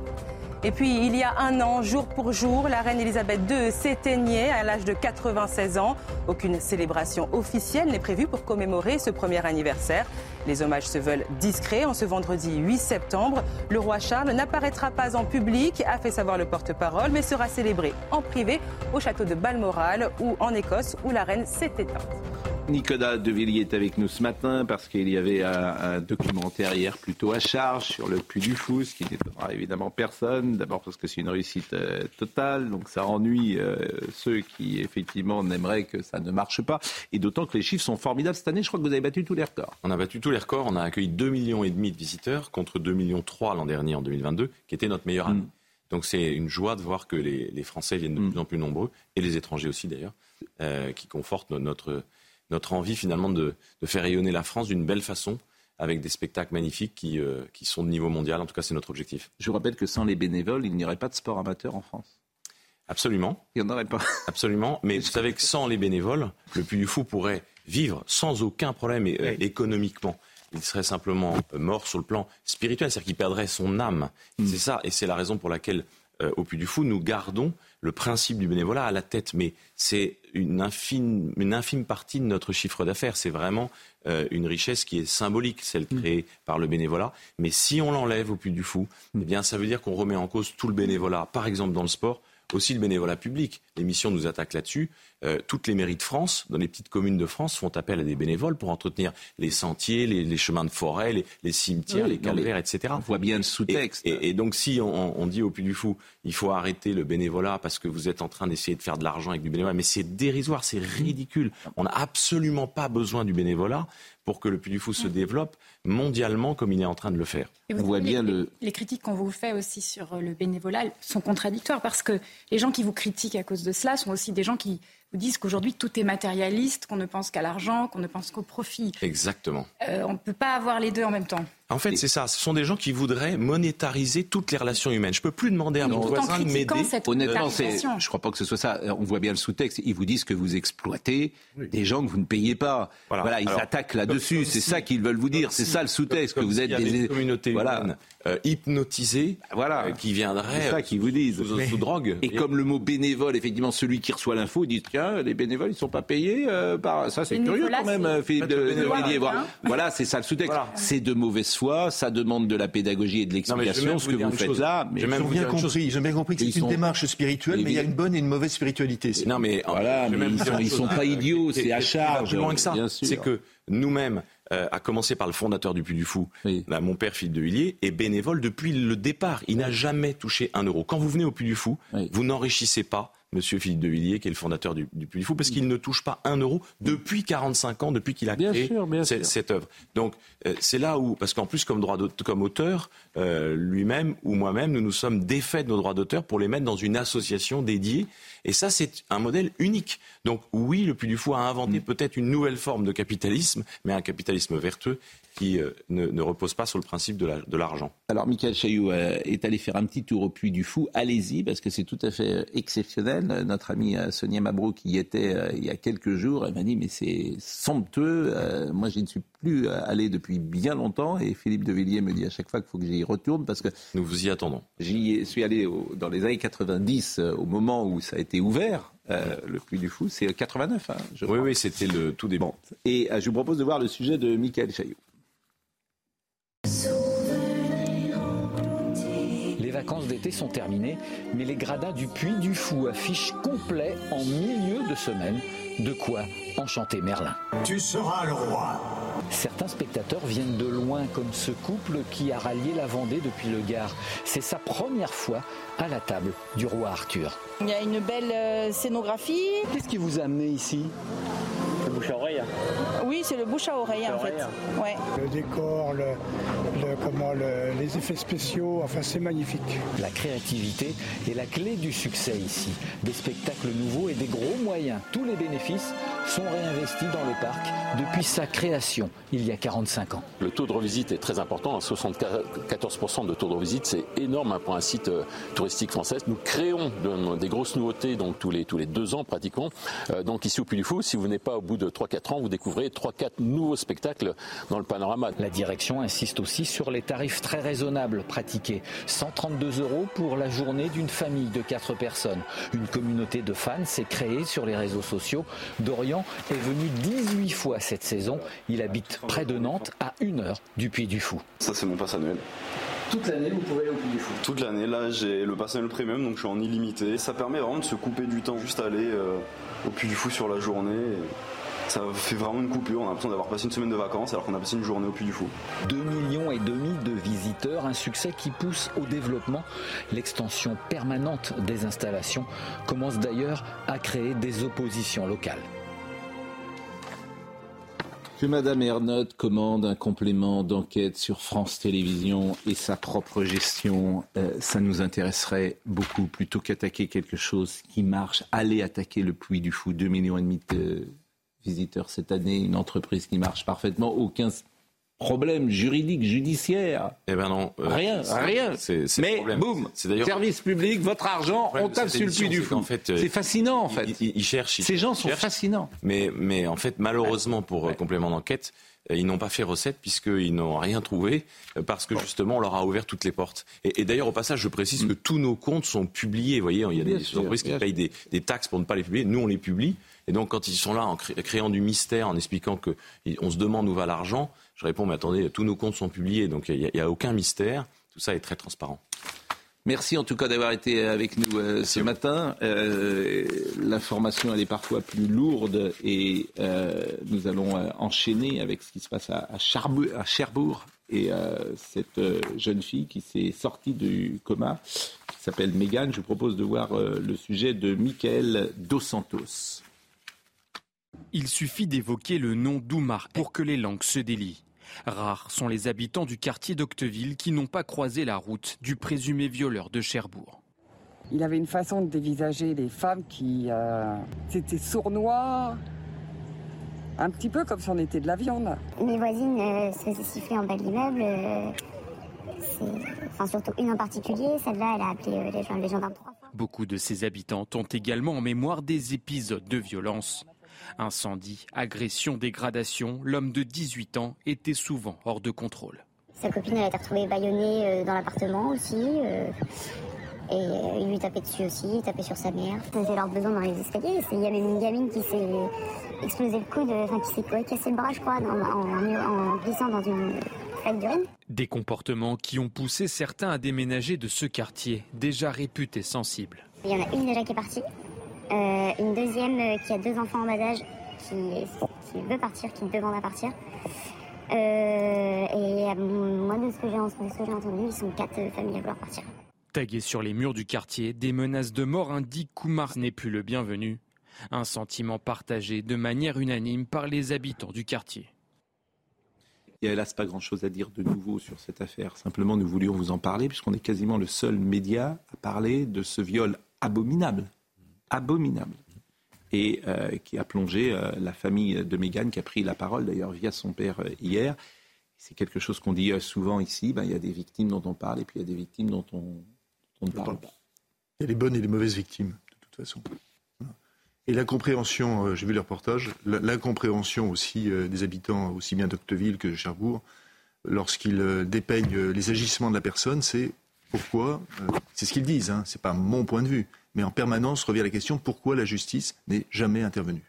Et puis, il y a un an, jour pour jour, la reine Elisabeth II s'éteignait à l'âge de 96 ans. Aucune célébration officielle n'est prévue pour commémorer ce premier anniversaire. Les hommages se veulent discrets. En ce vendredi 8 septembre, le roi Charles n'apparaîtra pas en public, a fait savoir le porte-parole, mais sera célébré en privé au château de Balmoral ou en Écosse où la reine s'est éteinte. Nicolas Devilliers est avec nous ce matin parce qu'il y avait un, documentaire hier plutôt à charge sur le Puy du Fou, ce qui n'étonnera évidemment personne. D'abord parce que c'est une réussite euh, totale, donc ça ennuie euh, ceux qui effectivement n'aimeraient que ça ne marche pas. Et d'autant que les chiffres sont formidables cette année. Je crois que vous avez battu tous les records. On a battu tous les records. On a accueilli 2,5 millions et demi de visiteurs contre 2,3 millions l'an dernier en 2022, qui était notre meilleure année. Mm. Donc c'est une joie de voir que les, Français viennent de mm. plus en plus nombreux, et les étrangers aussi d'ailleurs, euh, qui confortent notre notre envie finalement de, faire rayonner la France d'une belle façon avec des spectacles magnifiques qui, euh, qui sont de niveau mondial. En tout cas, c'est notre objectif. Je vous rappelle que sans les bénévoles, il n'y aurait pas de sport amateur en France. Absolument. Il n'y en aurait pas. Absolument. Mais vous savez que sans les bénévoles, le Puy du Fou pourrait vivre sans aucun problème euh, économiquement. Il serait simplement euh, mort sur le plan spirituel, c'est-à-dire qu'il perdrait son âme. Mm. C'est ça, et c'est la raison pour laquelle au Puy du Fou, nous gardons le principe du bénévolat à la tête, mais c'est une infime, une infime partie de notre chiffre d'affaires. C'est vraiment euh, une richesse qui est symbolique, celle mm. créée par le bénévolat. Mais si on l'enlève au Puy du Fou, mm. eh bien, ça veut dire qu'on remet en cause tout le bénévolat, par exemple dans le sport, aussi le bénévolat public. L'émission nous attaque là-dessus. Euh, toutes les mairies de France, dans les petites communes de France, font appel à des bénévoles pour entretenir les sentiers, les, chemins de forêt, les, cimetières, les calvaires, etc. On voit bien le sous-texte. Et, donc si on, dit au Puy du Fou, il faut arrêter le bénévolat parce que vous êtes en train d'essayer de faire de l'argent avec du bénévolat, mais c'est dérisoire, c'est ridicule. On n'a absolument pas besoin du bénévolat pour que le Puy du Fou se développe mondialement comme il est en train de le faire. on voit bien le... les critiques qu'on vous fait aussi sur le bénévolat sont contradictoires parce que les gens qui vous critiquent à cause de cela sont aussi des gens qui vous disent qu'aujourd'hui tout est matérialiste, qu'on ne pense qu'à l'argent, qu'on ne pense qu'au profit. Exactement. Euh, on ne peut pas avoir les deux en même temps. En fait, c'est ça. Ce sont des gens qui voudraient monétariser toutes les relations humaines. Je peux plus demander à mon voisin de m'aider. Honnêtement, je crois pas que ce soit ça. On voit bien le sous-texte. Ils vous disent que vous exploitez des gens que vous ne payez pas. Voilà, ils attaquent là-dessus. C'est ça qu'ils veulent vous dire. C'est ça le sous-texte que vous êtes des, communautés voilà. Euh, hypnotisées, voilà, euh, qui viendraient ça qu'ils vous disent sous, drogue. Et, comme le mot bénévole, effectivement, celui qui reçoit l'info, dit tiens, les bénévoles, ils sont pas payés euh, par ça. C'est curieux quand même, Philippe de, de, Voilà, c'est ça le sous-texte. C'est de mauvaise foi. Ça demande de la pédagogie et de l'explication, ce que vous faites là. Mais j'ai bien compris. J'ai bien compris que c'est une démarche spirituelle, mais il y a une bonne et une mauvaise spiritualité. Non, mais voilà, mais ils sont, sont pas idiots, c'est à charge. Plus loin que ça, c'est que nous-mêmes, euh, à commencer par le fondateur du Puy du Fou, mon père Philippe de Villiers, est bénévole depuis le départ. Il n'a jamais touché un euro. Quand vous venez au Puy du Fou, vous n'enrichissez pas Monsieur Philippe de Villiers, qui est le fondateur du, du Puy du Fou, parce qu'il ne touche pas un euro depuis 45 ans, depuis qu'il a créé cette, œuvre. Donc euh, c'est là où, parce qu'en plus comme droit comme auteur, euh, lui-même ou moi-même, nous nous sommes défaits de nos droits d'auteur pour les mettre dans une association dédiée. Et ça, c'est un modèle unique. Donc oui, le Puy du Fou a inventé mm. peut-être une nouvelle forme de capitalisme, mais un capitalisme vertueux qui euh, ne, repose pas sur le principe de l'argent. Alors, Michael Chailloux euh, est allé faire un petit tour au Puy du Fou. Allez-y, parce que c'est tout à fait euh, exceptionnel. Notre amie Sonia Mabrouk qui y était il y a quelques jours. Elle m'a dit, mais c'est somptueux. moi, je ne suis plus allé depuis bien longtemps. Et Philippe de Villiers me dit à chaque fois qu'il faut que j'y retourne, parce que... Nous vous y attendons. J'y suis allé dans les années 90, au moment où ça a été ouvert. le Puy du Fou, c'est 89, hein, je Oui, oui, c'était le tout début. Et je vous propose de voir le sujet de Michael Chailloux. Les vacances d'été sont terminées, mais les gradins du Puy du Fou affichent complet en milieu de semaine. De quoi enchanter Merlin. Tu seras le roi. Certains spectateurs viennent de loin, comme ce couple qui a rallié la Vendée depuis le Gard. C'est sa première fois à la table du roi Arthur. Il y a une belle euh, scénographie. Qu'est-ce qui vous a amené ici? Le bouche à oreille. Oui, c'est le bouche à oreille en fait. Ouais. Le décor, le, comment, les effets spéciaux, enfin c'est magnifique. La créativité est la clé du succès ici. Des spectacles nouveaux et des gros moyens. Tous les bénéfices sont réinvestis dans le parc depuis sa création il y a 45 ans. Le taux de revisite est très important, 74% de taux de revisite, c'est énorme pour un site euh, touristique français. Nous créons des grosses nouveautés donc tous les tous les deux ans pratiquement. Euh, donc ici au Puy du Fou, si vous n'êtes pas au bout de 3-4 ans, vous découvrez 3-4 nouveaux spectacles dans le panorama. La direction insiste aussi sur les tarifs très raisonnables pratiqués. 132 euros pour la journée d'une famille de 4 personnes. Une communauté de fans s'est créée sur les réseaux sociaux. Dorian est venu 18 fois cette saison. Il habite près de Nantes, à une heure du Puy du Fou. Ça, c'est mon passe annuel. Toute l'année, vous pouvez aller au Puy du Fou Toute l'année, là, j'ai le pass annuel premium, donc je suis en illimité. Ça permet vraiment de se couper du temps, juste aller euh, au Puy du Fou sur la journée. Ça fait vraiment une coupure. On a l'impression d'avoir passé une semaine de vacances alors qu'on a passé une journée au Puy du Fou. 2 millions et demi de visiteurs, un succès qui pousse au développement. L'extension permanente des installations commence d'ailleurs à créer des oppositions locales. Que Madame Ernotte commande un complément d'enquête sur France Télévisions et sa propre gestion, euh, ça nous intéresserait beaucoup plutôt qu'attaquer quelque chose qui marche. Aller attaquer le Puy du Fou, 2 millions et demi de visiteurs cette année, une entreprise qui marche parfaitement, aucun problème juridique, judiciaire. Eh ben non. Euh, rien, rien. Mais boum, service public, votre argent, on tape sur le puits du fou. En fait, euh, c'est fascinant en fait. Ils, cherchent. Ces gens sont fascinants. Mais, mais en fait, malheureusement pour euh, complément d'enquête, ils n'ont pas fait recette puisqu'ils n'ont rien trouvé parce que justement on leur a ouvert toutes les portes. Et, d'ailleurs au passage je précise mm. que tous nos comptes sont publiés. Vous voyez, il y a des entreprises qui payent des, des, taxes pour ne pas les publier. Nous on les publie. Et donc quand ils sont là en créant du mystère, en expliquant qu'on se demande où va l'argent, je réponds, mais attendez, tous nos comptes sont publiés, donc il n'y a, aucun mystère. Tout ça est très transparent. Merci en tout cas d'avoir été avec nous euh, ce matin. Euh, L'information, elle est parfois plus lourde et euh, nous allons enchaîner avec ce qui se passe à, à, à Cherbourg et cette jeune fille qui s'est sortie du coma, qui s'appelle Megan. Je vous propose de voir le sujet de Michael Dos Santos. Il suffit d'évoquer le nom d'Oumar pour que les langues se délient. Rares sont les habitants du quartier d'Octeville qui n'ont pas croisé la route du présumé violeur de Cherbourg. Il avait une façon de dévisager les femmes qui. Euh, c'était sournois, un petit peu comme si on était de la viande. Mes voisines euh, se faisaient siffler en bas de l'immeuble. Euh, enfin, surtout une en particulier, celle-là, elle a appelé les, les gendarmes trois fois. Beaucoup de ses habitants ont également en mémoire des épisodes de violence. Incendie, agression, dégradation, l'homme de 18 ans était souvent hors de contrôle. Sa copine a été retrouvée bâillonnée euh, dans l'appartement aussi. Euh, et euh, il lui tapait dessus aussi, il tapait sur sa mère. C'était leur besoin dans les escaliers. Il y avait une gamine qui s'est explosé le coude, enfin qui s'est cassé le bras, je crois, en, glissant dans une flaque d'urine. Des comportements qui ont poussé certains à déménager de ce quartier, déjà réputé sensible. Il y en a une déjà qui est partie, euh, une deuxième euh, qui a deux enfants en bas âge, qui, veut partir, qui demande à partir. Euh, et moi, de ce que j'ai entendu, ils sont quatre familles à vouloir partir. Tagués sur les murs du quartier, des menaces de mort indiquent qu'Oumar n'est plus le bienvenu. Un sentiment partagé de manière unanime par les habitants du quartier. Il n'y a hélas pas grand-chose à dire de nouveau sur cette affaire. Simplement, nous voulions vous en parler puisqu'on est quasiment le seul média à parler de ce viol abominable abominable et euh, qui a plongé euh, la famille de Meghan, qui a pris la parole d'ailleurs via son père euh, hier. C'est quelque chose qu'on dit souvent ici. Ben, il y a des victimes dont on parle et puis il y a des victimes dont on, ne parle pas. Il y a les bonnes et les mauvaises victimes, de toute façon. Et l'incompréhension, j'ai vu le reportage, l'incompréhension aussi des habitants, aussi bien d'Octeville que de Cherbourg, lorsqu'ils dépeignent les agissements de la personne, c'est pourquoi, c'est ce qu'ils disent, hein, c'est pas mon point de vue, mais en permanence revient la question pourquoi la justice n'est jamais intervenue?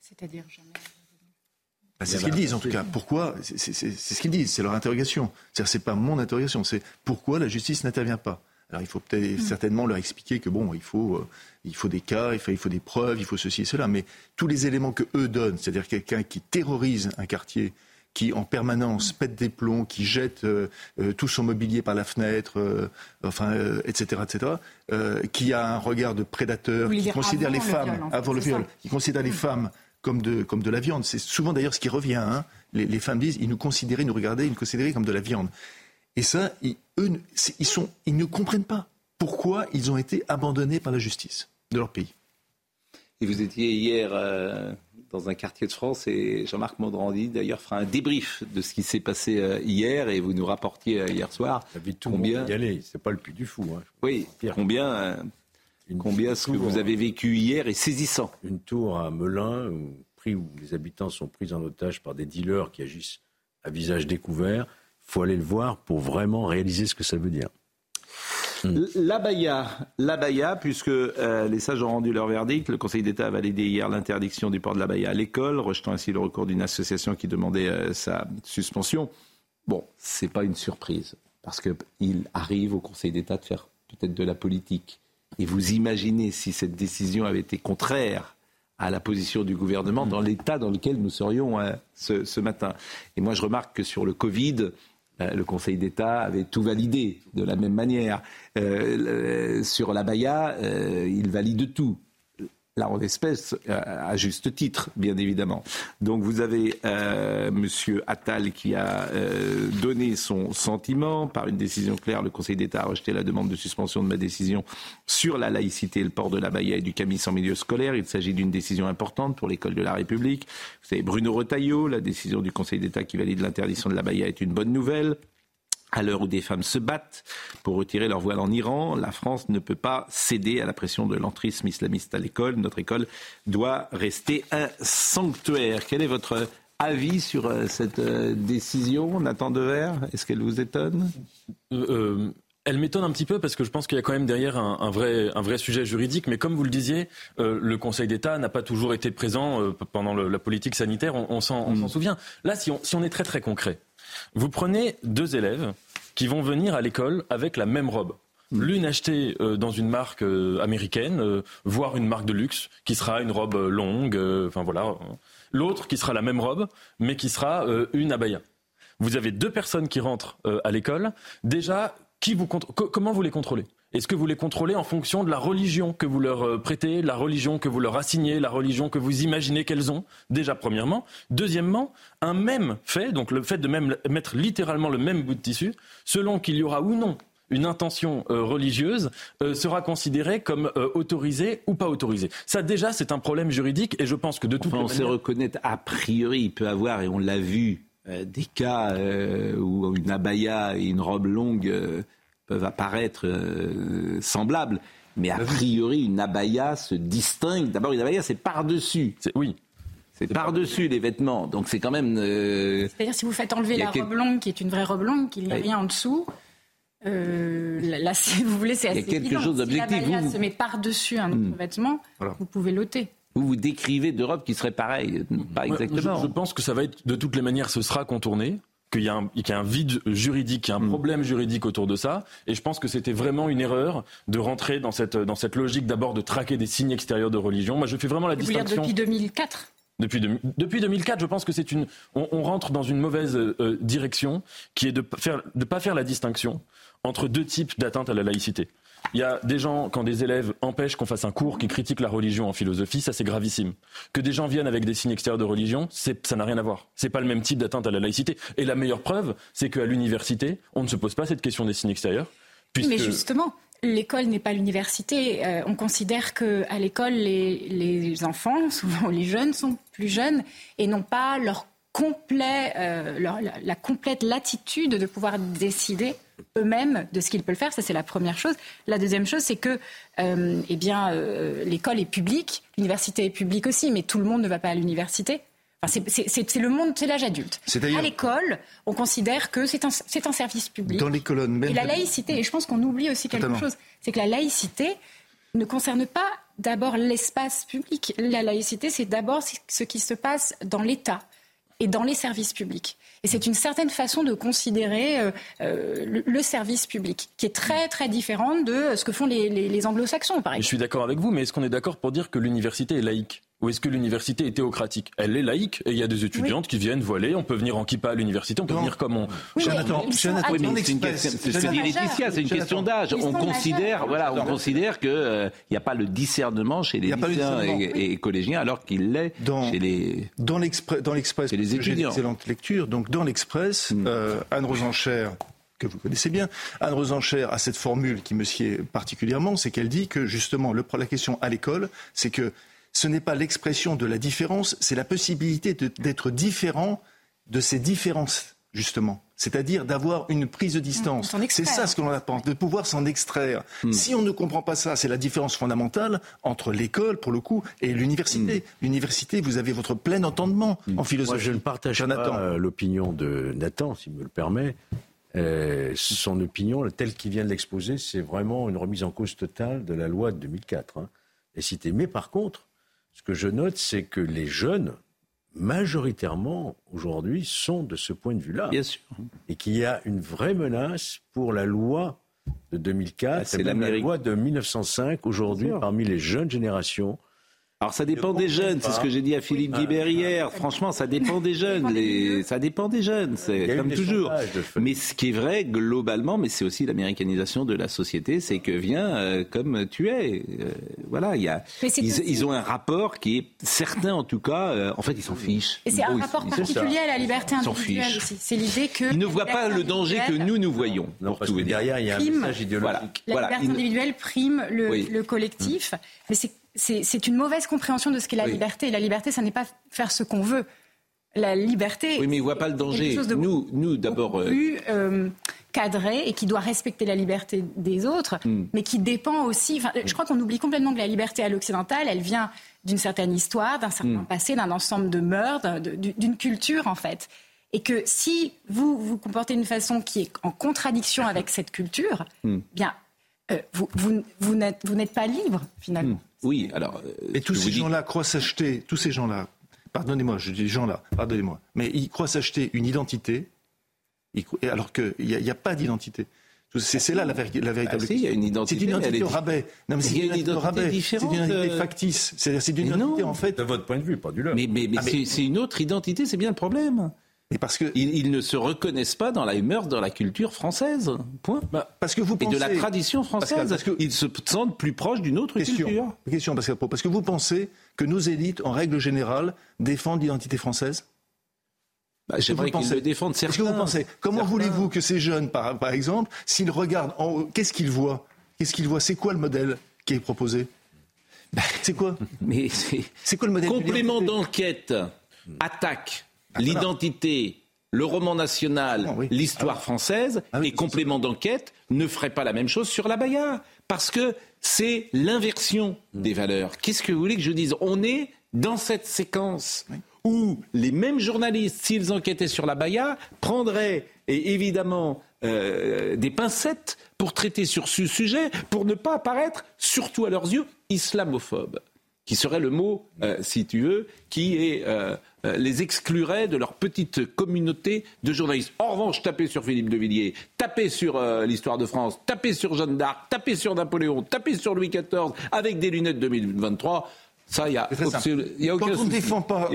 C'est-à-dire jamais bah, c'est ce qu'ils disent en tout cas. Pourquoi C'est ce qu'ils disent, c'est leur interrogation. C'est-à-dire, c'est pas mon interrogation, c'est pourquoi la justice n'intervient pas? Alors il faut peut-être hmm. certainement leur expliquer que bon, il faut, euh, il faut des cas, il faut, il faut des preuves, il faut ceci et cela. Mais tous les éléments que eux donnent, c'est-à-dire quelqu'un qui terrorise un quartier, qui en permanence pète des plombs, qui jette euh, euh, tout son mobilier par la fenêtre, euh, enfin, etc., etc., qui a un regard de prédateur, qui considère les femmes avant le viol, qui considère les femmes comme de, comme de la viande. C'est souvent d'ailleurs ce qui revient. Hein. Les, femmes disent, ils nous considéraient, ils nous regardaient, ils nous considéraient comme de la viande. Et ça, eux, ils, sont, ils ne comprennent pas pourquoi ils ont été abandonnés par la justice de leur pays. Et vous étiez hier dans un quartier de France. Et Jean-Marc Mondrandi, d'ailleurs, fera un débrief de ce qui s'est passé euh, hier. Et vous nous rapportiez euh, hier soir tout combien. y aller. C'est pas le plus du fou. Hein. Oui, combien. Euh, combien ce que vous avez vécu hier est saisissant. Une tour à Melun, où, où les habitants sont pris en otage par des dealers qui agissent à visage découvert. Il faut aller le voir pour vraiment réaliser ce que ça veut dire. Hmm. L'abaya, puisque euh, les sages ont rendu leur verdict, le Conseil d'État a validé hier l'interdiction du port de l'abaya à l'école, rejetant ainsi le recours d'une association qui demandait euh, sa suspension. Bon, c'est pas une surprise, parce qu'il arrive au Conseil d'État de faire peut-être de la politique. Et vous imaginez si cette décision avait été contraire à la position du gouvernement dans l'état dans lequel nous serions euh, ce, matin. Et moi, je remarque que sur le Covid, le Conseil d'État avait tout validé de la même manière. Euh, sur la Baïa, il valide tout là en espèce, euh, à juste titre, bien évidemment. Donc vous avez euh, Monsieur Attal qui a euh, donné son sentiment par une décision claire. Le Conseil d'État a rejeté la demande de suspension de ma décision sur la laïcité et le port de la baïa et du camis en milieu scolaire. Il s'agit d'une décision importante pour l'école de la République. Vous savez, Bruno Retailleau, la décision du Conseil d'État qui valide l'interdiction de la baïa est une bonne nouvelle. À l'heure où des femmes se battent pour retirer leur voile en Iran, la France ne peut pas céder à la pression de l'entrisme islamiste à l'école. Notre école doit rester un sanctuaire. Quel est votre avis sur euh, cette euh, décision, Nathan Dever Est-ce qu'elle vous étonne? Euh, elle m'étonne un petit peu parce que je pense qu'il y a quand même derrière un, vrai, un vrai sujet juridique. Mais comme vous le disiez, le Conseil d'État n'a pas toujours été présent pendant la politique sanitaire. On, s'en mm. souvient. Là, si on, si on est très très concret, vous prenez deux élèves qui vont venir à l'école avec la même robe. L'une achetée euh, dans une marque euh, américaine, euh, voire une marque de luxe, qui sera une robe longue, enfin voilà. L'autre qui sera la même robe, mais qui sera une abaya. Vous avez deux personnes qui rentrent à l'école. Déjà, qui vous comment vous les contrôlez? Est-ce que vous les contrôlez en fonction de la religion que vous leur euh, prêtez, la religion que vous leur assignez, la religion que vous imaginez qu'elles ont? Déjà, premièrement. Deuxièmement, un même fait, donc le fait de même mettre littéralement le même bout de tissu, selon qu'il y aura ou non une intention euh, religieuse euh, sera considéré comme autorisé ou pas autorisé. Ça déjà c'est un problème juridique et je pense que de toute enfin, on sait reconnaître a priori il peut avoir et on l'a vu des cas où une abaya et une robe longue peuvent apparaître euh, semblables. Mais a priori, une abaya se distingue. D'abord, une abaya, c'est par-dessus. Oui. C'est par-dessus les vêtements. Donc c'est quand même. Euh, C'est-à-dire si vous faites enlever la robe longue, qui est une vraie robe longue, qu'il n'y a rien en dessous. Euh, là, si vous voulez, c'est assez Il y a quelque chose d'objectif. Si la se met par-dessus un autre hmm. vêtement, vous pouvez l'ôter. Vous vous décrivez de robes qui seraient pareilles, pas exactement. je, pense que ça va être, de toutes les manières, ce sera contourné qu'il y, a un vide juridique, qu'il y a un mm. problème juridique autour de ça. Et je pense que c'était vraiment une erreur de rentrer dans cette, dans cette logique d'abord de traquer des signes extérieurs de religion. Moi, je fais vraiment la distinction. Dire depuis 2004 depuis, depuis 2004, je pense que c'est une, on, rentre dans une mauvaise euh, direction, qui est de ne pas faire la distinction entre deux types d'atteinte à la laïcité. Il y a des gens, quand des élèves empêchent qu'on fasse un cours qui critique la religion en philosophie, ça c'est gravissime. Que des gens viennent avec des signes extérieurs de religion, ça n'a rien à voir. C'est pas le même type d'atteinte à la laïcité. Et la meilleure preuve, c'est qu'à l'université, on ne se pose pas cette question des signes extérieurs. Mais justement, l'école n'est pas l'université. Euh, on considère qu'à l'école, les, les, enfants, souvent les jeunes, sont plus jeunes et n'ont pas leur complet, euh, la, complète latitude de pouvoir décider eux-mêmes de ce qu'ils peuvent faire. Ça, c'est la première chose. La deuxième chose, c'est que euh, eh bien, euh, l'école est publique, l'université est publique aussi, mais tout le monde ne va pas à l'université. c'est le monde, c'est l'âge adulte. À l'école, on considère que c'est un, un, service public. Dans les colonnes même. Et la laïcité, et je pense qu'on oublie aussi quelque chose, c'est que la laïcité ne concerne pas d'abord l'espace public. La laïcité, c'est d'abord ce qui se passe dans l'État et dans les services publics. Et c'est une certaine façon de considérer euh, euh, le, service public, qui est très très différente de ce que font les, les anglo-saxons, par exemple. Je suis d'accord avec vous, mais est-ce qu'on est d'accord pour dire que l'université est laïque? Ou est-ce que l'université est théocratique? Elle est laïque et il y a des étudiantes qui viennent voiler. On peut venir en kippa à l'université, on peut venir comme on. Oui, c'est une question d'âge. On considère, voilà, on considère que euh, il n'y a pas le discernement chez les lycéens et, collégiens, alors qu'il l'est chez les. Dans l'express, les étudiants. Excellente lecture. Donc dans l'Express, hmm. euh, Anne Rosencher que vous connaissez bien, Anne Rosencher a cette formule qui me sied particulièrement, c'est qu'elle dit que justement le, la question à l'école, c'est que ce n'est pas l'expression de la différence, c'est la possibilité d'être différent de ces différences, justement. C'est-à-dire d'avoir une prise de distance. C'est ça ce que l'on attend, de pouvoir s'en extraire. Hmm. Si on ne comprend pas ça, c'est la différence fondamentale entre l'école, pour le coup, et l'université. Hmm. L'université, vous avez votre plein entendement hmm. en philosophie. Moi, je ne partage pas l'opinion de Nathan, s'il me le permet. Euh, son opinion, telle qu'il vient de l'exposer, c'est vraiment une remise en cause totale de la loi de 2004. Hein, et cité. Mais par contre, ce que je note, c'est que les jeunes, majoritairement aujourd'hui, sont de ce point de vue-là. Bien sûr. Et qu'il y a une vraie menace pour la loi de 2004, ah, c'est la loi de 1905 aujourd'hui parmi les jeunes générations. Alors ça dépend des jeunes, c'est ce que j'ai dit à Philippe Guibert hier. Franchement, ça dépend des jeunes. Les... Ça dépend des jeunes, c'est comme toujours. Mais ce qui est vrai globalement, mais c'est aussi l'américanisation de la société, c'est que viens euh, comme tu es. Euh, voilà, il y a, ils, ont un rapport qui est certain en tout cas. Euh, en fait, ils s'en fichent. Et c'est un rapport particulier à la liberté individuelle aussi. C'est l'idée que ils ne voient pas le danger que nous nous voyons. Non, parce que derrière il y a un message idéologique. La liberté individuelle prime le, collectif, mais c'est c'est une mauvaise compréhension de ce qu'est la liberté. La liberté, ça n'est pas faire ce qu'on veut. La liberté. Oui, mais il ne voit pas le danger. nous, nous d'abord. Euh, plus euh, cadré et qui doit respecter la liberté des autres, hmm. mais qui dépend aussi. Je crois qu'on oublie complètement que la liberté à l'occidental, elle vient d'une certaine histoire, d'un certain hmm. passé, d'un ensemble de mœurs, d'une culture, en fait. Et que si vous vous comportez d'une façon qui est en contradiction avec cette culture, hmm. bien, euh, vous, vous, vous n'êtes pas libre, finalement. Oui, alors. et tous ces gens-là croient s'acheter, tous ces gens-là, pardonnez-moi, je dis gens-là, pardonnez-moi, mais ils croient s'acheter une identité, alors qu'il n'y a, pas d'identité. C'est là la, la véritable ah, si, il y a une identité. C'est une identité au rabais. Non, mais c'est une identité rabais. C'est une identité factice. C'est une identité en fait. De votre point de vue, pas du leur. Mais, mais, mais, ah, c'est une autre identité, c'est bien le problème parce que ils, ne se reconnaissent pas dans la humeur, dans la culture française. Point. Bah, parce que vous pensez... Et de la tradition française. parce que... Ils se sentent plus proches d'une autre culture. Question, Pascal Parce que vous pensez que nos élites, en règle générale, défendent l'identité française? Bah, J'aimerais qu'ils le défendent. Qu'est-ce que vous pensez Comment voulez-vous que ces jeunes, par, par exemple, s'ils regardent en haut, qu'est-ce qu'ils voient? Qu'est-ce qu'ils voient? C'est quoi le modèle qui est proposé? Bah, C'est quoi? Mais c'est quoi le modèle Complément d'enquête, attaque l'identité, le roman national, ah l'histoire ah française et complément d'enquête ne ferait pas la même chose sur la Baïa. Parce que c'est l'inversion des valeurs. Qu'est-ce que vous voulez que je dise? On est dans cette séquence où les mêmes journalistes, s'ils enquêtaient sur la Baïa, prendraient et évidemment euh, des pincettes pour traiter sur ce sujet, pour ne pas apparaître, surtout à leurs yeux, islamophobes, qui serait le mot, euh, si tu veux, qui est euh, euh, les exclurait de leur petite communauté de journalistes. En revanche, taper sur Philippe de Villiers, taper sur euh, l'histoire de France, taper sur Jeanne d'Arc, taper sur Napoléon, taper sur Louis XIV avec des lunettes 2023. Ça, il y a, y a aucun Quand on ne défend pas,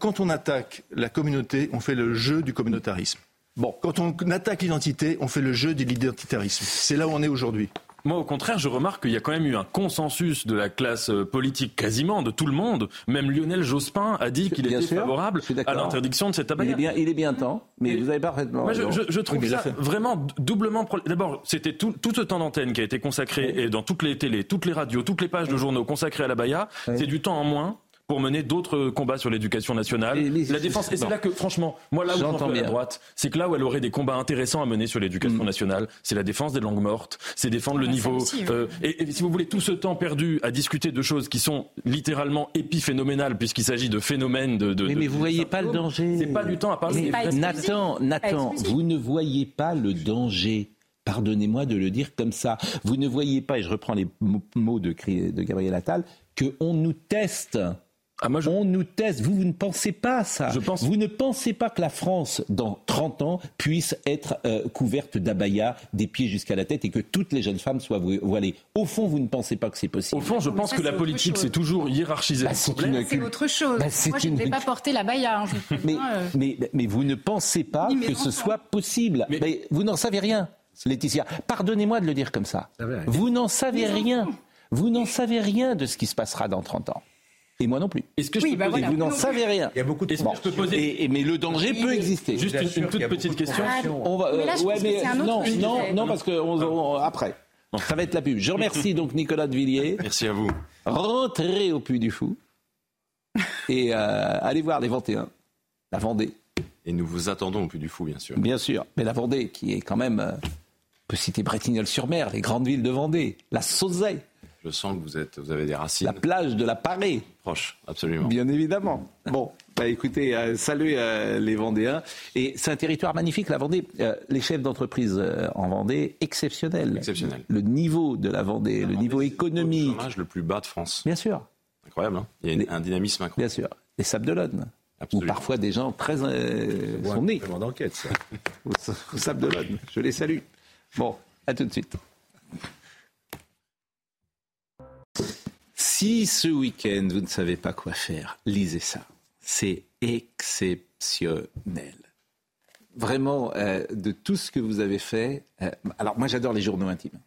quand, on attaque la communauté, on fait le jeu du communautarisme. Bon. Quand on attaque l'identité, on fait le jeu de l'identitarisme. C'est là où on est aujourd'hui. Moi, au contraire, je remarque qu'il y a quand même eu un consensus de la classe euh, politique, quasiment de tout le monde. Même Lionel Jospin a dit qu'il était favorable à l'interdiction de cette abaya. Il est bien, il est bien temps, mais vous avez parfaitement. Moi, je, je, trouve ça vraiment doublement. D'abord, c'était tout, tout, ce temps d'antenne qui a été consacré et dans toutes les télés, toutes les radios, toutes les pages de journaux consacrées à la Baïa. C'est du temps en moins pour mener d'autres combats sur l'éducation nationale. la défense, et c'est là que, franchement, moi là où j'entends la droite, c'est que là où elle aurait des combats intéressants à mener sur l'éducation mm. nationale, c'est la défense des langues mortes, c'est défendre le niveau. Euh, et, si vous voulez, tout ce temps perdu à discuter de choses qui sont littéralement épiphénoménales, puisqu'il s'agit de phénomènes de. de mais, mais vous voyez pas le danger. C'est pas du temps à parler. Nathan, Nathan, vous ne voyez pas le danger pardonnez-moi de le dire comme ça, vous ne voyez pas, et je reprends les mots de, de Gabriel Attal, qu'on nous teste. Ah, On nous teste. Vous, vous ne pensez pas ça. Vous ne pensez pas que la France, dans 30 ans, puisse être euh, couverte d'abaya des pieds jusqu'à la tête et que toutes les jeunes femmes soient voilées. Au fond, vous ne pensez pas que c'est possible. Au fond, je pense que la politique, c'est toujours hiérarchisé. Bah, c'est autre chose. Bah, Moi, je ne vais pas porter l'abaya. Hein, mais, euh. mais, mais, vous ne pensez pas que ce soit possible. Mais... vous n'en savez rien, Laetitia. Pardonnez-moi de le dire comme ça. Vous n'en savez rien. Vous n'en savez rien de ce qui se passera dans 30 ans. Et moi non plus. Est-ce que je peux bah poser... Vous n'en savez rien. Il y a beaucoup de que je peux poser... et, mais le danger peut exister. Juste une, toute petite question. On va, mais là, ouais, mais non, non, non, parce que on, après. ça va être la pub. Je remercie donc Nicolas de Villiers. Merci à vous. Rentrez au Puy du Fou et euh, allez voir les 21, la Vendée. Et nous vous attendons au Puy du Fou, bien sûr. Bien sûr, mais la Vendée, qui est quand même, euh, on peut citer Bretignolles-sur-Mer, les grandes villes de Vendée, la Sauzet, je sens que vous, êtes, vous avez des racines. La plage de la Parée. Proche, absolument. Bien évidemment. Bon, bah écoutez, euh, salut euh, les Vendéens. Et c'est un territoire magnifique, la Vendée. Euh, les chefs d'entreprise en Vendée, exceptionnels. Exceptionnel. Le niveau de la Vendée, le niveau économique. Le le plus bas de France. Bien sûr. Incroyable, hein Il y a un dynamisme incroyable. Bien sûr. Les Sables d'Olonne. Où parfois des gens très sont nés. d'enquête, ça. Aux Sables d'Olonne. Je les salue. Bon, à tout de suite. Si ce week-end, vous ne savez pas quoi faire, lisez ça. C'est exceptionnel. Vraiment, euh, de tout ce que vous avez fait. Euh, alors, moi, j'adore les journaux intimes.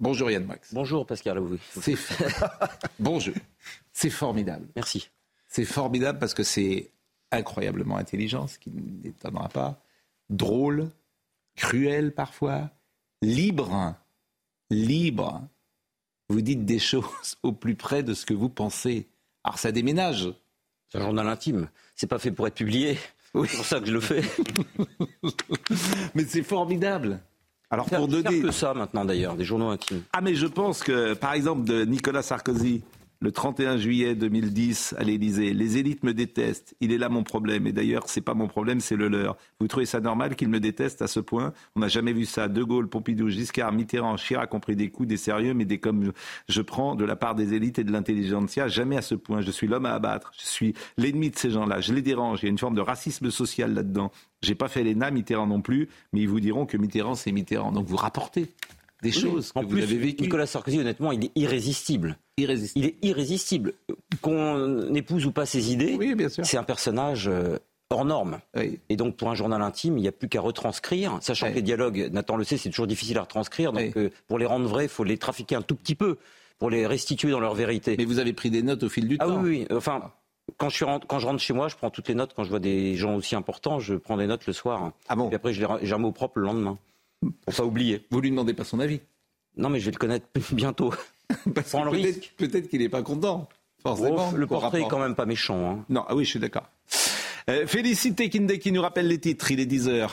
Bonjour Yann Max. Bonjour Pascal. C'est Bonjour. C'est formidable. Merci. C'est formidable parce que c'est incroyablement intelligent, ce qui n'étonnera pas. Drôle, cruel parfois, libre. Libre. Vous dites des choses au plus près de ce que vous pensez. Alors ça déménage. C'est un journal intime. C'est pas fait pour être publié. Oui. C'est pour ça que je le fais. Mais c'est formidable. Alors pour donner que ça maintenant d'ailleurs, des journaux intimes. Ah mais je pense que par exemple de Nicolas Sarkozy, le 31 juillet 2010 à l'Élysée. Les élites me détestent. Il est là mon problème. Et d'ailleurs, c'est pas mon problème, c'est le leur. Vous trouvez ça normal qu'ils me détestent à ce point? On n'a jamais vu ça. De Gaulle, Pompidou, Giscard, Mitterrand, Chirac ont pris des coups, des sérieux, mais des comme je prends de la part des élites et de l'intelligentsia. Jamais à ce point. Je suis l'homme à abattre. Je suis l'ennemi de ces gens-là. Je les dérange. Il y a une forme de racisme social là-dedans. J'ai pas fait l'ENA, Mitterrand non plus, mais ils vous diront que Mitterrand, c'est Mitterrand. Donc vous rapportez des choses que en vous avez vécues. Nicolas Sarkozy, honnêtement, il est irrésistible. Il est irrésistible. Qu'on épouse ou pas ses idées, c'est un personnage euh, hors norme. Et donc, pour un journal intime, il n'y a plus qu'à retranscrire, sachant que les dialogues, Nathan le sait, c'est toujours difficile à retranscrire. Donc, euh, pour les rendre vrais, il faut les trafiquer un tout petit peu pour les restituer dans leur vérité. Mais vous avez pris des notes au fil du ah temps. oui, oui. Enfin, quand je, rentre, quand je rentre chez moi, je prends toutes les notes. Quand je vois des gens aussi importants, je prends des notes le soir. Ah bon Et après, les remets au propre le lendemain. Pour pas oublier. Vous lui demandez pas son avis Non, mais je vais le connaître bientôt. Parce que peut-être qu'il n'est pas content. Forcément. le portrait est quand même pas méchant. Hein. Non, ah oui, je suis d'accord. Euh, Félicité Kinde qui nous rappelle les titres. Il est 10h.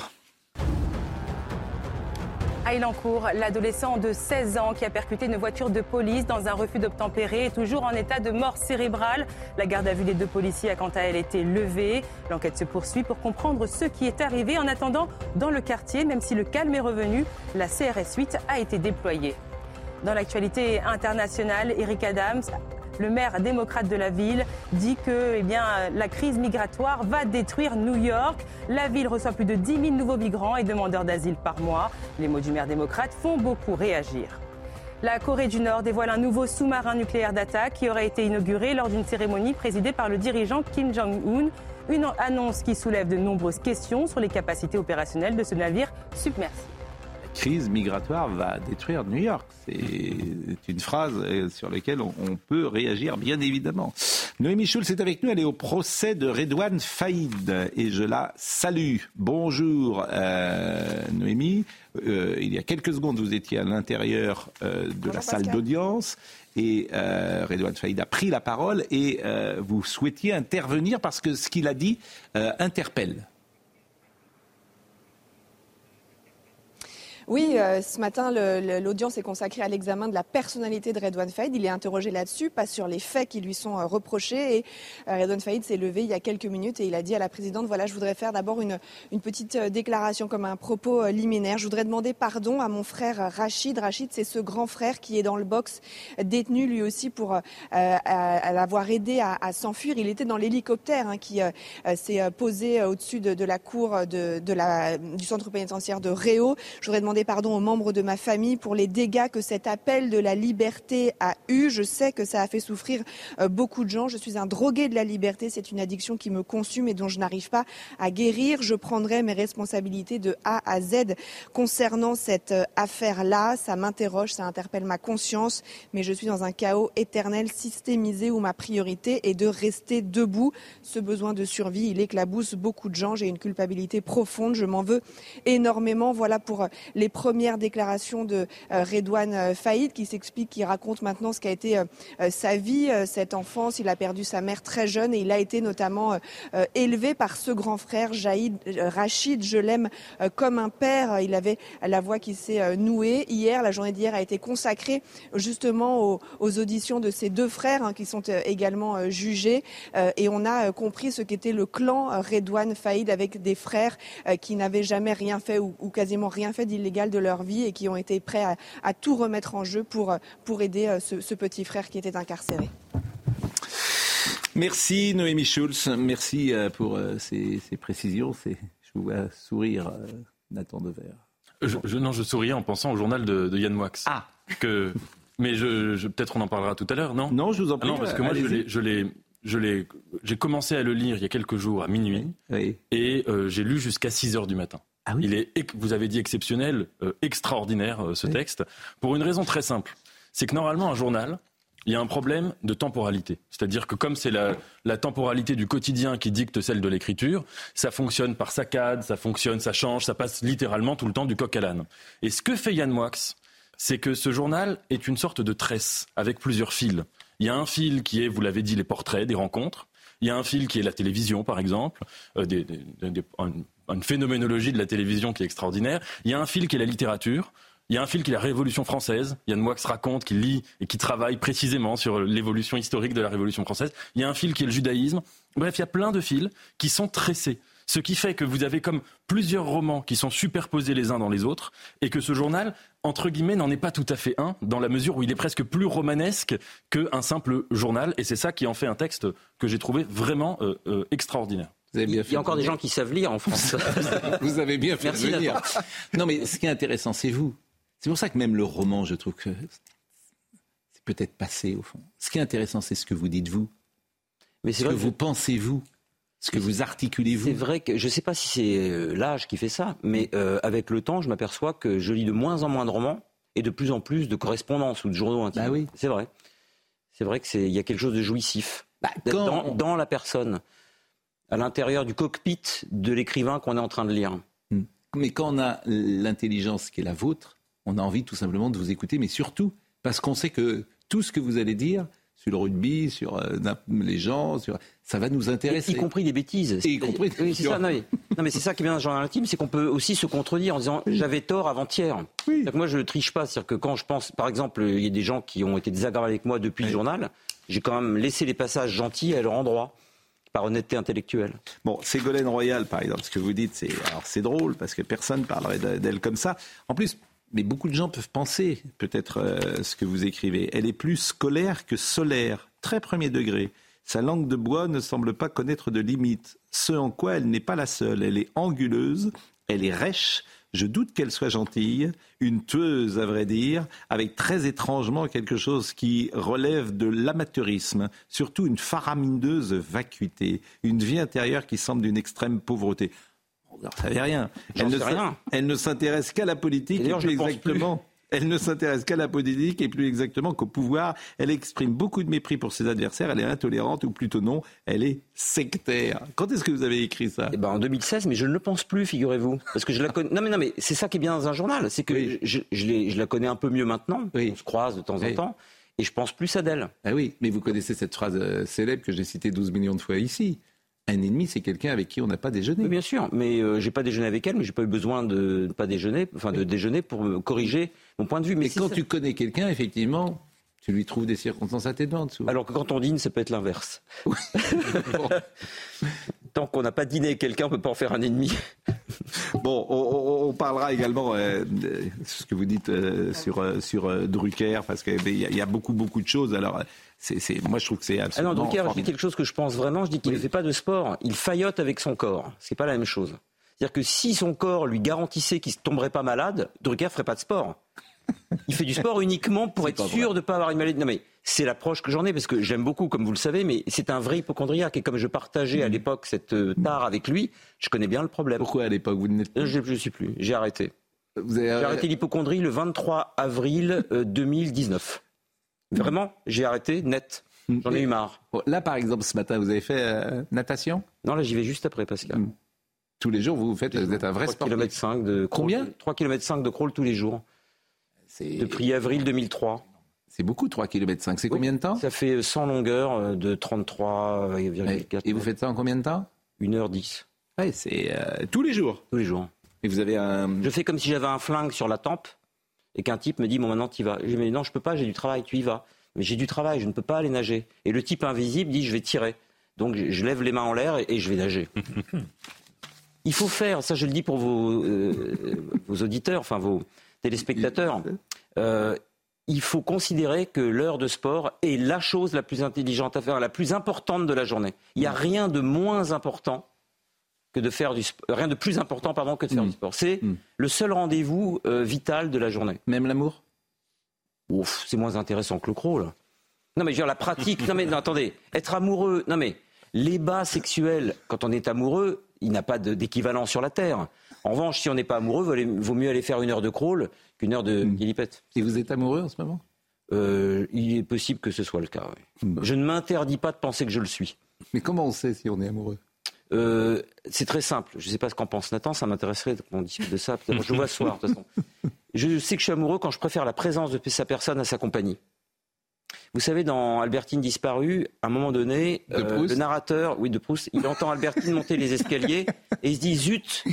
L'adolescent de 16 ans qui a percuté une voiture de police dans un refus d'obtempérer est toujours en état de mort cérébrale. La garde à vue des deux policiers a quant à elle été levée. L'enquête se poursuit pour comprendre ce qui est arrivé. En attendant, dans le quartier, même si le calme est revenu, la CRS 8 a été déployée. Dans l'actualité internationale, Eric Adams, le maire démocrate de la ville, dit que eh la crise migratoire va détruire New York. La ville reçoit plus de 10 000 nouveaux migrants et demandeurs d'asile par mois. Les mots du maire démocrate font beaucoup réagir. La Corée du Nord dévoile un nouveau sous-marin nucléaire d'attaque qui aurait été inauguré lors d'une cérémonie présidée par le dirigeant Kim Jong-un. Une annonce qui soulève de nombreuses questions sur les capacités opérationnelles de ce navire submersible crise migratoire va détruire New York. C'est une phrase euh, sur laquelle on, peut réagir, bien évidemment. Noémie Schulz est avec nous. Elle est au procès de Redouane Faïd et je la salue. Bonjour, euh, Noémie. Euh, il y a quelques secondes, vous étiez à l'intérieur de la salle d'audience et Redouane Faïd a pris la parole et vous souhaitiez intervenir parce que ce qu'il a dit interpelle. Oui, euh, ce matin, l'audience est consacrée à l'examen de la personnalité de Redouane Faïd. Il est interrogé là-dessus, pas sur les faits qui lui sont euh, reprochés. Et euh, Redouane Faïd s'est levé il y a quelques minutes et il a dit à la présidente, voilà, je voudrais faire d'abord une, une petite déclaration comme un propos liminaire. Je voudrais demander pardon à mon frère Rachid. Rachid, c'est ce grand frère qui est dans le box, détenu lui aussi pour l'avoir aidé à, s'enfuir. Il était dans l'hélicoptère hein, qui s'est posé au-dessus de, la cour de, de la, du centre pénitentiaire de Réau. Je voudrais demander pardon aux membres de ma famille pour les dégâts que cet appel de la liberté a eu. Je sais que ça a fait souffrir euh, beaucoup de gens. Je suis un drogué de la liberté. C'est une addiction qui me consume et dont je n'arrive pas à guérir. Je prendrai mes responsabilités de A à Z concernant cette euh, affaire-là. Ça m'interroge, ça interpelle ma conscience, mais je suis dans un chaos éternel systémisé où ma priorité est de rester debout. Ce besoin de survie, il éclabousse beaucoup de gens. J'ai une culpabilité profonde. Je m'en veux énormément. Voilà pour euh, les premières déclarations de euh, Redouane euh, Faïd qui s'explique, qui raconte maintenant ce qu'a été euh, sa vie, cette enfance. Il a perdu sa mère très jeune et il a été notamment élevé par ce grand frère, Jaïd Rachid. Je l'aime comme un père. Il avait la voix qui s'est nouée. Hier, la journée d'hier a été consacrée justement aux, auditions de ces deux frères hein, qui sont également jugés. et on a compris ce qu'était le clan Redouane Faïd avec des frères qui n'avaient jamais rien fait ou, ou quasiment rien fait d'illégal de leur vie et qui ont été prêts à, tout remettre en jeu pour, pour aider euh, ce, petit frère qui était incarcéré. Merci Noémie Schulz, merci euh, pour euh, ces, précisions. Je vous vois sourire, Nathan Dever. Je, je, non, je souriais en pensant au journal de, Yann Moix. Ah que Mais je, peut-être on en parlera tout à l'heure, non? Non, je vous en prie. non, parce que moi, je l'ai, je l'ai, j'ai commencé à le lire il y a quelques jours à minuit, et euh, j'ai lu jusqu'à 6 heures du matin. Ah il est, vous avez dit exceptionnel, euh, extraordinaire ce texte, pour une raison très simple. C'est que normalement un journal, il y a un problème de temporalité. C'est-à-dire que comme c'est la, temporalité du quotidien qui dicte celle de l'écriture, ça fonctionne par saccade, ça fonctionne, ça change, ça passe littéralement tout le temps du coq à l'âne. Et ce que fait Yann Moix, c'est que ce journal est une sorte de tresse avec plusieurs fils. Il y a un fil qui est, vous l'avez dit, les portraits, des rencontres. Il y a un fil qui est la télévision, par exemple, euh, une phénoménologie de la télévision qui est extraordinaire. Il y a un fil qui est la littérature. Il y a un fil qui est la Révolution française. Yann Moix raconte, qui lit et qui travaille précisément sur l'évolution historique de la Révolution française. Il y a un fil qui est le judaïsme. Bref, il y a plein de fils qui sont tressés. Ce qui fait que vous avez comme plusieurs romans qui sont superposés les uns dans les autres et que ce journal, entre guillemets, n'en est pas tout à fait un dans la mesure où il est presque plus romanesque qu'un simple journal. Et c'est ça qui en fait un texte que j'ai trouvé vraiment euh, euh, extraordinaire. Il y a encore des gens qui savent lire en France. vous avez bien fait Merci de venir. Non, mais ce qui est intéressant, c'est vous. C'est pour ça que même le roman, je trouve que c'est peut-être passé au fond. Ce qui est intéressant, c'est ce que vous dites vous. Mais ce que, vous pensez vous. Ce que vous articulez vous. C'est vrai que je ne sais pas si c'est euh, l'âge qui fait ça, mais euh, avec le temps, je m'aperçois que je lis de moins en moins de romans et de plus en plus de correspondances ou de journaux intimes. Bah oui. C'est vrai. C'est vrai qu'il y a quelque chose de jouissif bah, dans, la personne, à l'intérieur du cockpit de l'écrivain qu'on est en train de lire. Hmm. Mais quand on a l'intelligence qui est la vôtre, on a envie tout simplement de vous écouter, mais surtout parce qu'on sait que tout ce que vous allez dire sur le rugby, sur euh, les gens, sur... ça va nous intéresser. Y, compris des bêtises. y compris oui, c'est ça, non, mais, c'est ça qui vient dans le journal intime, c'est qu'on peut aussi se contredire en disant j'avais tort avant-hier. Moi, je ne triche pas. C'est-à-dire que quand je pense, par exemple, il y a des gens qui ont été désagréables avec moi depuis le journal, j'ai quand même laissé les passages gentils à leur endroit par honnêteté intellectuelle. Bon, Ségolène Royal, par exemple, ce que vous dites, c'est c'est drôle parce que personne parlerait d'elle comme ça. En plus, mais beaucoup de gens peuvent penser peut-être euh, ce que vous écrivez. Elle est plus scolaire que solaire, très premier degré. Sa langue de bois ne semble pas connaître de limites, ce en quoi elle n'est pas la seule. Elle est anguleuse, elle est rêche, je doute qu'elle soit gentille, une tueuse à vrai dire, avec très étrangement quelque chose qui relève de l'amateurisme, surtout une faramineuse vacuité, une vie intérieure qui semble d'une extrême pauvreté ne savez rien. Elle ne, rien. elle ne s'intéresse qu'à la politique et, plus exactement. Elle ne s'intéresse qu'à la politique et plus exactement qu'au pouvoir. Elle exprime beaucoup de mépris pour ses adversaires. Elle est intolérante ou plutôt non, elle est sectaire. Quand est-ce que vous avez écrit ça? Eh ben En 2016, mais je ne le pense plus, figurez-vous. Parce que je la connais. Non, mais, non, mais c'est ça qui est bien dans un journal. C'est que je, je, la connais un peu mieux maintenant. On se croise de temps en temps. Et je pense plus à d'elle. Ah oui, mais vous connaissez cette phrase euh, célèbre que j'ai citée 12 millions de fois ici. Un ennemi, c'est quelqu'un avec qui on n'a pas déjeuné. bien sûr, mais je euh, j'ai pas déjeuné avec elle, mais j'ai pas eu besoin de ne pas déjeuner, enfin de déjeuner pour corriger mon point de vue. Mais, quand tu connais quelqu'un, effectivement, tu lui trouves des circonstances atténuantes. Alors que quand on dîne, ça peut être l'inverse. Tant qu'on n'a pas dîné avec quelqu'un, on ne peut pas en faire un ennemi. bon, on, parlera également euh, de ce que vous dites euh, sur, sur Drucker, parce qu'il y, y, a beaucoup, beaucoup de choses. Alors, c'est, moi, je trouve que c'est absolument. Alors, Drucker, je dis quelque chose que je pense vraiment. Je dis qu'il ne fait pas de sport. Il faillote avec son corps. C'est pas la même chose. C'est-à-dire que si son corps lui garantissait qu'il ne tomberait pas malade, Drucker ferait pas de sport. Il fait du sport uniquement pour être sûr de ne pas avoir une maladie. Non, mais c'est l'approche que j'en ai parce que j'aime beaucoup, comme vous le savez, mais c'est un vrai hypochondriaque. Et comme je partageais à mm. l'époque cette euh, tare avec lui, je connais bien le problème. Pourquoi à l'époque vous n'êtes Je ne suis plus. J'ai arrêté. J'ai arrêté l'hypochondrie le 23 avril 2019. Euh, Vraiment, j'ai arrêté net. J'en ai eu marre. Là, par exemple, ce matin, vous avez fait euh, natation? Non, là, j'y vais juste après, Pascal. Hmm. Tous les jours, vous faites, vous êtes un vrai sportif. km 5 de Combien? 3 km 5 de crawl tous les jours. Depuis avril 2003. C'est beaucoup, 3 km 5. C'est combien de temps? Ça fait 100 longueurs euh, de 33,4. Et vous faites ça en combien de temps? 1h10. Ouais, c'est euh, tous les jours. Tous les jours. Et vous avez un. Je fais comme si j'avais un flingue sur la tempe et qu'un type me dit bon maintenant tu y vas. Je dis mais non je peux pas, j'ai du travail, tu y vas. Mais j'ai du travail, je ne peux pas aller nager. Et le type invisible dit je vais tirer. Donc je lève les mains en l'air et, je vais nager. Il faut faire, ça je le dis pour vos, euh, vos auditeurs, enfin vos téléspectateurs, euh, il faut considérer que l'heure de sport est la chose la plus intelligente à faire, la plus importante de la journée. Il n'y a rien de moins important que de faire du sport, rien de plus important pardon que de faire mm. du sport. C'est mm. le seul rendez-vous euh, vital de la journée. Même l'amour? Ouf, c'est moins intéressant que le crawl. Non, mais je veux dire, la pratique. non, mais non, attendez, être amoureux. Non, mais les bas sexuels, quand on est amoureux, il n'a pas d'équivalent sur la Terre. En revanche, si on n'est pas amoureux, vaut mieux aller faire une heure de crawl qu'une heure de mmh. Et vous êtes amoureux en ce moment? Euh, Il est possible que ce soit le cas. Hmm. Je ne m'interdis pas de penser que je le suis. Mais comment on sait si on est amoureux? Euh, c'est très simple. Je ne sais pas ce qu'en pense Nathan, ça m'intéresserait qu'on discute de ça. Je vois ce soir, de toute façon. Je sais que je suis amoureux quand je préfère la présence de sa personne à sa compagnie. Vous savez, dans Albertine disparue, à un moment donné, euh, le narrateur, oui, de Proust, il entend Albertine monter les escaliers et il se dit zut,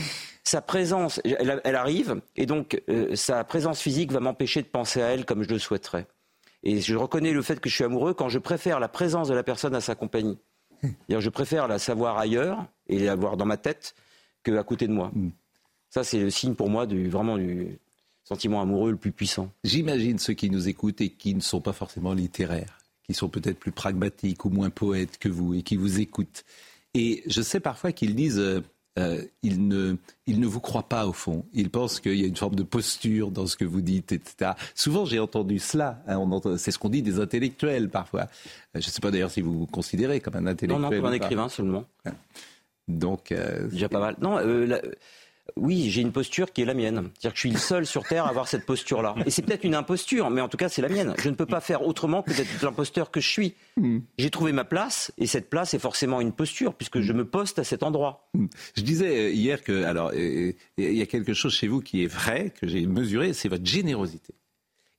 sa présence, elle, arrive, et donc sa présence physique va m'empêcher de penser à elle comme je le souhaiterais. Et je reconnais le fait que je suis amoureux quand je préfère la présence de la personne à sa compagnie. Je préfère la savoir ailleurs et l'avoir dans ma tête qu'à côté de moi. Hmm. Ça, c'est le signe pour moi du, vraiment du sentiment amoureux le plus puissant. J'imagine ceux qui nous écoutent et qui ne sont pas forcément littéraires, qui sont peut-être plus pragmatiques ou moins poètes que vous et qui vous écoutent. Et je sais parfois qu'ils disent euh, euh, il, ne, il ne vous croit pas au fond. Il pense qu'il y a une forme de posture dans ce que vous dites, etc. Souvent, j'ai entendu cela. Hein, c'est ce qu'on dit des intellectuels parfois. Euh, je ne sais pas d'ailleurs si vous vous considérez comme un intellectuel. Non, non, comme un écrivain seulement. Donc, euh, déjà pas mal. Non, oui, j'ai une posture qui est la mienne. C'est-à-dire que je suis le seul sur Terre à avoir cette posture-là. Et c'est peut-être une imposture, mais en tout cas, c'est la mienne. Je ne peux pas faire autrement que d'être l'imposteur que je suis. Hmm. J'ai trouvé ma place, et cette place est forcément une posture, puisque je me poste à cet endroit. Hmm. Je disais euh, hier que, alors, euh, il y a quelque chose chez vous qui est vrai, que j'ai mesuré, c'est votre générosité.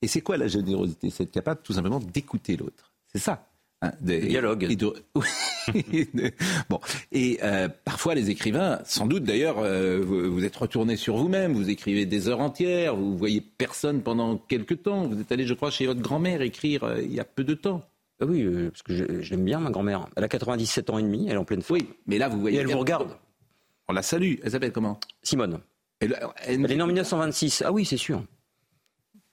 Et c'est quoi la générosité? C'est être capable tout simplement d'écouter l'autre. C'est ça. Hein, dialogue. Et bon, et euh, parfois les écrivains, sans doute d'ailleurs, euh, vous, êtes retourné sur vous-même, vous écrivez des heures entières, vous voyez personne pendant quelques temps. Vous êtes allé, je crois, chez votre grand-mère écrire euh, il y a peu de temps. Oui, parce que j'aime bien ma grand-mère. Elle a 97 ans et demi, elle est en pleine forme. Oui, mais là vous voyez. Et elle vous regarde. On la salue. Elle s'appelle comment? Simone. elle est née en 1926. Ah oui, c'est sûr.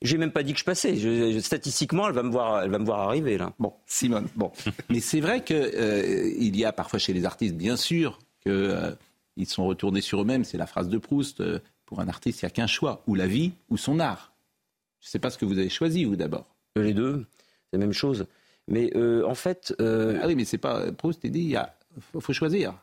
J'ai même pas dit que je passais. statistiquement, elle va me voir, elle va me voir arriver là. Bon, Simone. Bon, mais c'est vrai que euh, il y a parfois chez les artistes, bien sûr, qu'ils euh, sont retournés sur eux-mêmes. C'est la phrase de Proust. Euh, pour un artiste, il n'y a qu'un choix ou la vie ou son art. Je ne sais pas ce que vous avez choisi vous d'abord. Les deux, c'est la même chose. Mais en fait, ah oui, mais c'est pas Proust. Il dit, il faut, choisir.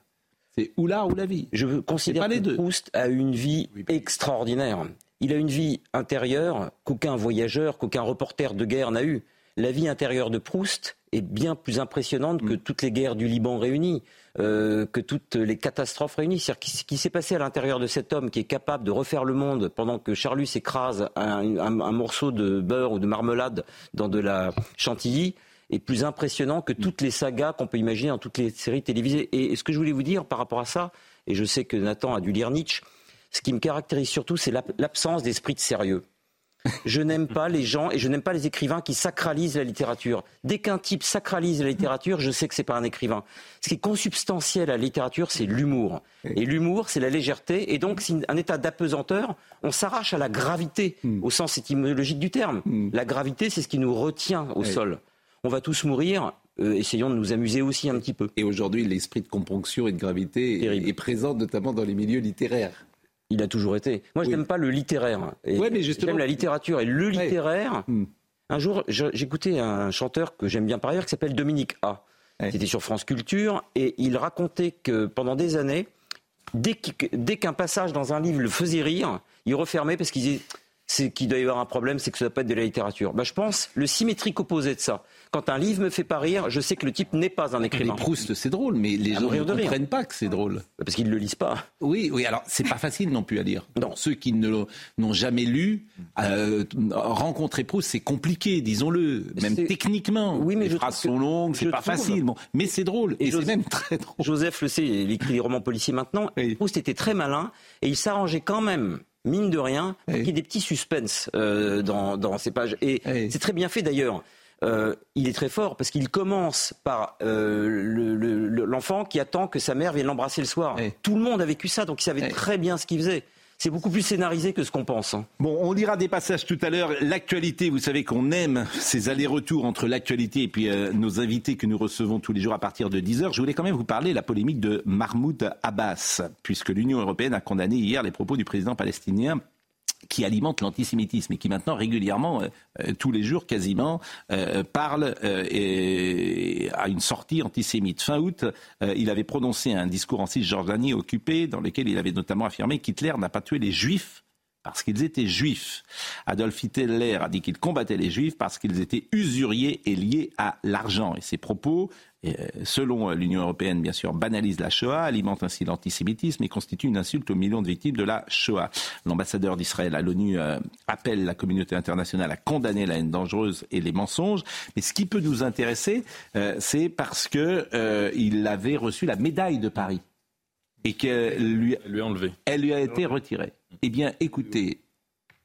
C'est ou l'art ou la vie. Je considère que Proust a une vie extraordinaire. Il a une vie intérieure qu'aucun voyageur, qu'aucun reporter de guerre n'a eue. La vie intérieure de Proust est bien plus impressionnante que mm. toutes les guerres du Liban réunies, euh, que toutes les catastrophes réunies. C'est-à-dire ce qui s'est passé à l'intérieur de cet homme qui est capable de refaire le monde pendant que Charlus écrase un, morceau de beurre ou de marmelade dans de la chantilly est plus impressionnant que toutes les sagas qu'on peut imaginer dans toutes les séries télévisées. Et ce que je voulais vous dire par rapport à ça, et je sais que Nathan a dû lire Nietzsche, ce qui me caractérise surtout, c'est l'absence d'esprit de sérieux. Je n'aime pas les gens et je n'aime pas les écrivains qui sacralisent la littérature. Dès qu'un type sacralise la littérature, je sais que c'est pas un écrivain. Ce qui est consubstantiel à la littérature, c'est l'humour. Et l'humour, c'est la légèreté. Et donc, c'est un état d'apesanteur. On s'arrache à la gravité, hmm. au sens étymologique du terme. Hmm. La gravité, c'est ce qui nous retient au sol. On va tous mourir. Euh, essayons de nous amuser aussi un petit peu. Et aujourd'hui, l'esprit de componction et de gravité est présent notamment dans les milieux littéraires. Il a toujours été. Moi, je n'aime pas le littéraire. J'aime la littérature et le littéraire. Hmm. Un jour, j'écoutais un chanteur que j'aime bien par ailleurs qui s'appelle Dominique A. qui était sur France Culture et il racontait que pendant des années, dès qu'un passage dans un livre le faisait rire, il refermait parce qu'il disait c'est qu'il doit y avoir un problème, c'est que ça doit pas être de la littérature. Bah, je pense le symétrique opposé de ça. Quand un livre me fait pas rire, je sais que le type n'est pas un écrivain. Mais Proust, c'est drôle, mais les gens ne comprennent pas que c'est drôle. Bah, parce qu'ils ne le lisent pas. Oui, oui. Alors, c'est pas facile non plus à lire. Non. Ceux qui ne n'ont jamais lu, euh, rencontrer Proust, c'est compliqué, disons-le, même techniquement. Oui, mais les phrases sont longues, c'est pas facile. Bon, mais c'est drôle et, c'est même très drôle. Joseph le sait, il écrit des romans policiers maintenant. Proust était très malin et il s'arrangeait quand même mine de rien, il y a des petits suspens euh, dans, ces pages. Et c'est très bien fait d'ailleurs. Euh, il est très fort parce qu'il commence par euh, l'enfant qui attend que sa mère vienne l'embrasser le soir. Tout le monde a vécu ça, donc il savait très bien ce qu'il faisait. C'est beaucoup plus scénarisé que ce qu'on pense. Hein. Bon, on lira des passages tout à l'heure. L'actualité, vous savez qu'on aime ces allers-retours entre l'actualité et puis nos invités que nous recevons tous les jours à partir de 10h. Je voulais quand même vous parler de la polémique de Mahmoud Abbas, puisque l'Union européenne a condamné hier les propos du président palestinien qui alimente l'antisémitisme et qui maintenant régulièrement, euh, euh, tous les jours quasiment, euh, parle à une sortie antisémite. Fin août, il avait prononcé un discours en Cisjordanie occupé dans lequel il avait notamment affirmé qu'Hitler n'a pas tué les juifs parce qu'ils étaient juifs. Adolf Hitler a dit qu'il combattait les juifs parce qu'ils étaient usuriers et liés à l'argent. Et ces propos, selon l'Union européenne, bien sûr, banalisent la Shoah, alimentent ainsi l'antisémitisme et constituent une insulte aux millions de victimes de la Shoah. L'ambassadeur d'Israël à l'ONU euh, appelle la communauté internationale à condamner la haine dangereuse et les mensonges. Mais ce qui peut nous intéresser, euh, c'est parce qu'il avait reçu la médaille de Paris et qu'elle lui, lui, a enlevé. Elle lui a été retirée. Eh bien, écoutez,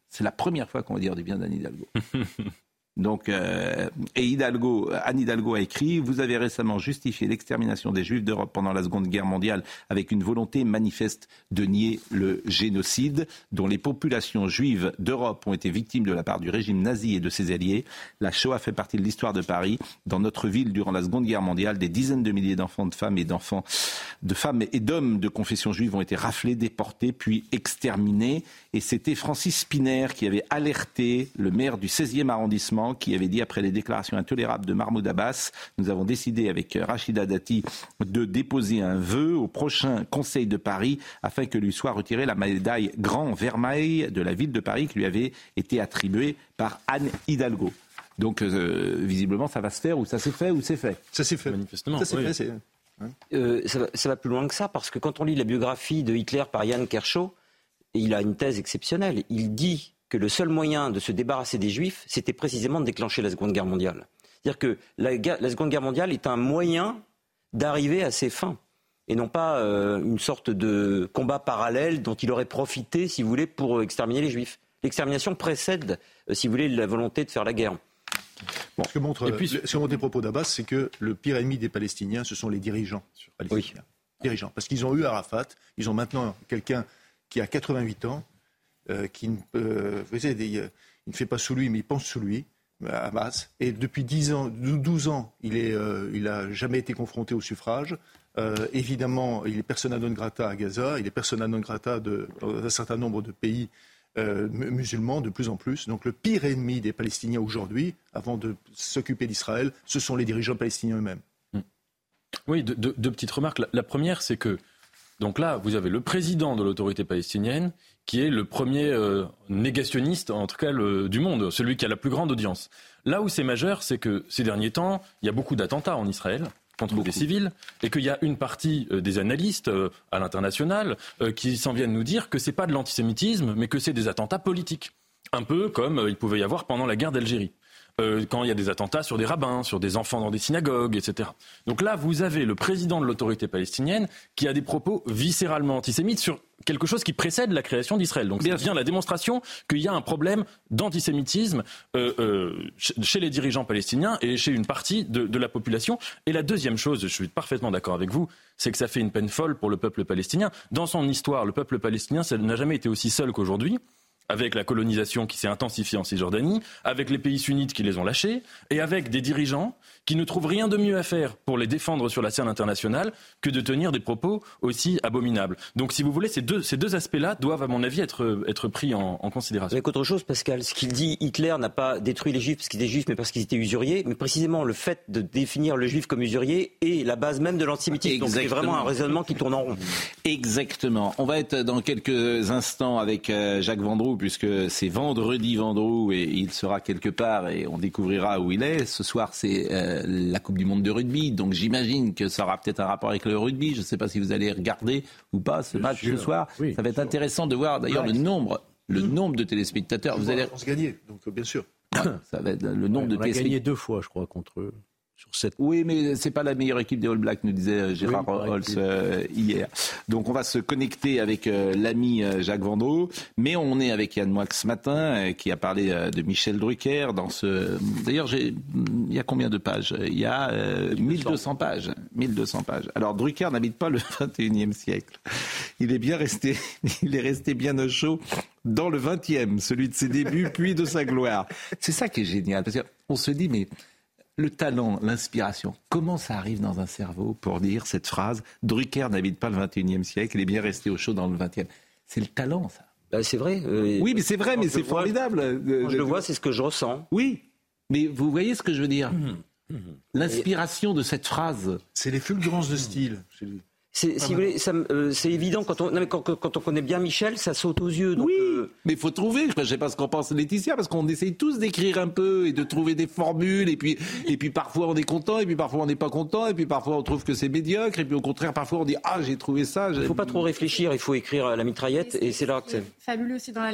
c'est la première fois qu'on va dire du bien d'Anne Hidalgo. Donc, euh, Hidalgo, Anne Hidalgo a écrit Vous avez récemment justifié l'extermination des Juifs d'Europe pendant la Seconde Guerre mondiale avec une volonté manifeste de nier le génocide dont les populations juives d'Europe ont été victimes de la part du régime nazi et de ses alliés. La Shoah fait partie de l'histoire de Paris. Dans notre ville, durant la Seconde Guerre mondiale, des dizaines de milliers d'enfants, de femmes et d'enfants, de femmes et d'hommes de confession juive ont été raflés, déportés, puis exterminés. Et c'était Francis Spiner qui avait alerté le maire du 16e arrondissement qui avait dit après les déclarations intolérables de Mahmoud Abbas, nous avons décidé avec Rachida Dati de déposer un vœu au prochain Conseil de Paris afin que lui soit retirée la médaille Grand Vermeil de la ville de Paris qui lui avait été attribuée par Anne Hidalgo. Donc euh, visiblement ça va se faire ou ça s'est fait ou c'est fait. Ça s'est fait. Manifestement. Ça s'est fait. Hein. Euh, ça, va, ça, va, plus loin que ça parce que quand on lit la biographie de Hitler par Yann Kershaw, il a une thèse exceptionnelle. Il dit que le seul moyen de se débarrasser des Juifs, c'était précisément de déclencher la Seconde Guerre mondiale. C'est-à-dire que la, Seconde Guerre mondiale est un moyen d'arriver à ses fins et non pas euh, une sorte de combat parallèle dont il aurait profité, si vous voulez, pour exterminer les Juifs. L'extermination précède, euh, si vous voulez, la volonté de faire la guerre. ce que montre, les propos d'Abbas, c'est que le pire ennemi des Palestiniens, ce sont les dirigeants palestiniens. Dirigeants. Parce qu'ils ont eu Arafat, ils ont maintenant quelqu'un qui a 88 ans, euh, qui euh, il ne fait pas sous lui, mais il pense sous lui. Hamas. Et depuis 10 ans, 12 ans, il n'a euh, jamais été confronté au suffrage. évidemment, il est persona non grata à Gaza, il est persona non grata de, dans un certain nombre de pays musulmans de plus en plus. Donc le pire ennemi des Palestiniens aujourd'hui, avant de s'occuper d'Israël, ce sont les dirigeants palestiniens eux-mêmes. Oui, deux, petites remarques. la première, c'est que donc là, vous avez le président de l'autorité palestinienne qui est le premier euh, négationniste, en tout cas du monde, celui qui a la plus grande audience. Là où c'est majeur, c'est que ces derniers temps, il y a beaucoup d'attentats en Israël contre des civils, et qu'il y a une partie euh, des analystes euh, à l'international qui s'en viennent nous dire que c'est pas de l'antisémitisme, mais que c'est des attentats politiques. Un peu comme il pouvait y avoir pendant la guerre d'Algérie. Euh, quand il y a des attentats sur des rabbins, sur des enfants dans des synagogues, etc. Donc là, vous avez le président de l'autorité palestinienne qui a des propos viscéralement antisémites sur quelque chose qui précède la création d'Israël. Donc c'est bien la démonstration qu'il y a un problème d'antisémitisme euh, euh, chez les dirigeants palestiniens et chez une partie de, de, la population. Et la deuxième chose, je suis parfaitement d'accord avec vous, c'est que ça fait une peine folle pour le peuple palestinien. Dans son histoire, le peuple palestinien, n'a jamais été aussi seul qu'aujourd'hui avec la colonisation qui s'est intensifiée en Cisjordanie, avec les pays sunnites qui les ont lâchés, et avec des dirigeants qui ne trouvent rien de mieux à faire pour les défendre sur la scène internationale que de tenir des propos aussi abominables. Donc, si vous voulez, ces deux, ces deux aspects-là doivent, à mon avis, être, être pris en, considération. Avec autre chose, Pascal, ce qu'il dit, Hitler n'a pas détruit les Juifs parce qu'ils étaient Juifs, mais parce qu'ils étaient usuriers. Mais précisément, le fait de définir le Juif comme usurier est la base même de l'antisémitisme. Donc, c'est vraiment un raisonnement qui tourne en rond. Exactement. On va être dans quelques instants avec euh, Jacques Vendroux puisque c'est vendredi Vendroux et il sera quelque part et on découvrira où il est. Ce soir, c'est euh, la Coupe du Monde de rugby, donc j'imagine que ça aura peut-être un rapport avec le rugby. Je ne sais pas si vous allez regarder ou pas ce match ce soir. ça va être intéressant de voir d'ailleurs le nombre, le mmh. nombre de téléspectateurs. Vous allez gagner, donc bien sûr. ça va être le nombre de on a gagné deux fois, je crois, contre eux. Oui, mais c'est pas la meilleure équipe des All Blacks, nous disait euh, Gérard Holz euh, hier. Donc on va se connecter avec euh, l'ami Jacques Vendreau, mais on est avec Yann Moix ce matin, qui a parlé de Michel Drucker dans ce. D'ailleurs, il y a combien de pages? Il y a 1200 pages. 1200 pages. Alors Drucker n'habite pas le 21e siècle. Il est bien resté, il est resté bien au chaud dans le 20e, celui de ses débuts puis de sa gloire. C'est ça qui est génial, parce qu'on se dit mais le talent, l'inspiration, comment ça arrive dans un cerveau pour dire cette phrase Drucker n'habite pas le 21e siècle, il est bien resté au chaud dans le 20e. C'est le talent, ça. Bah, c'est vrai. oui, mais c'est vrai, mais c'est formidable. je le vois, c'est ce que je ressens. Oui, mais vous voyez ce que je veux dire mmh. Mmh. L'inspiration de cette phrase. C'est les fulgurances de style. C'est, si vous voulez, euh, c'est évident quand on, quand, on connaît bien Michel, ça saute aux yeux. oui, euh, mais il faut trouver. Je ne sais pas ce qu'en pense Laetitia, parce qu'on essaye tous d'écrire un peu et de trouver des formules, et puis, et puis parfois on est content, et puis parfois on n'est pas content, et puis parfois on trouve que c'est médiocre, et puis au contraire parfois on dit ah j'ai trouvé ça. Il ne faut pas trop réfléchir, il faut écrire à la mitraillette, et c'est là que c'est fabuleux aussi dans la,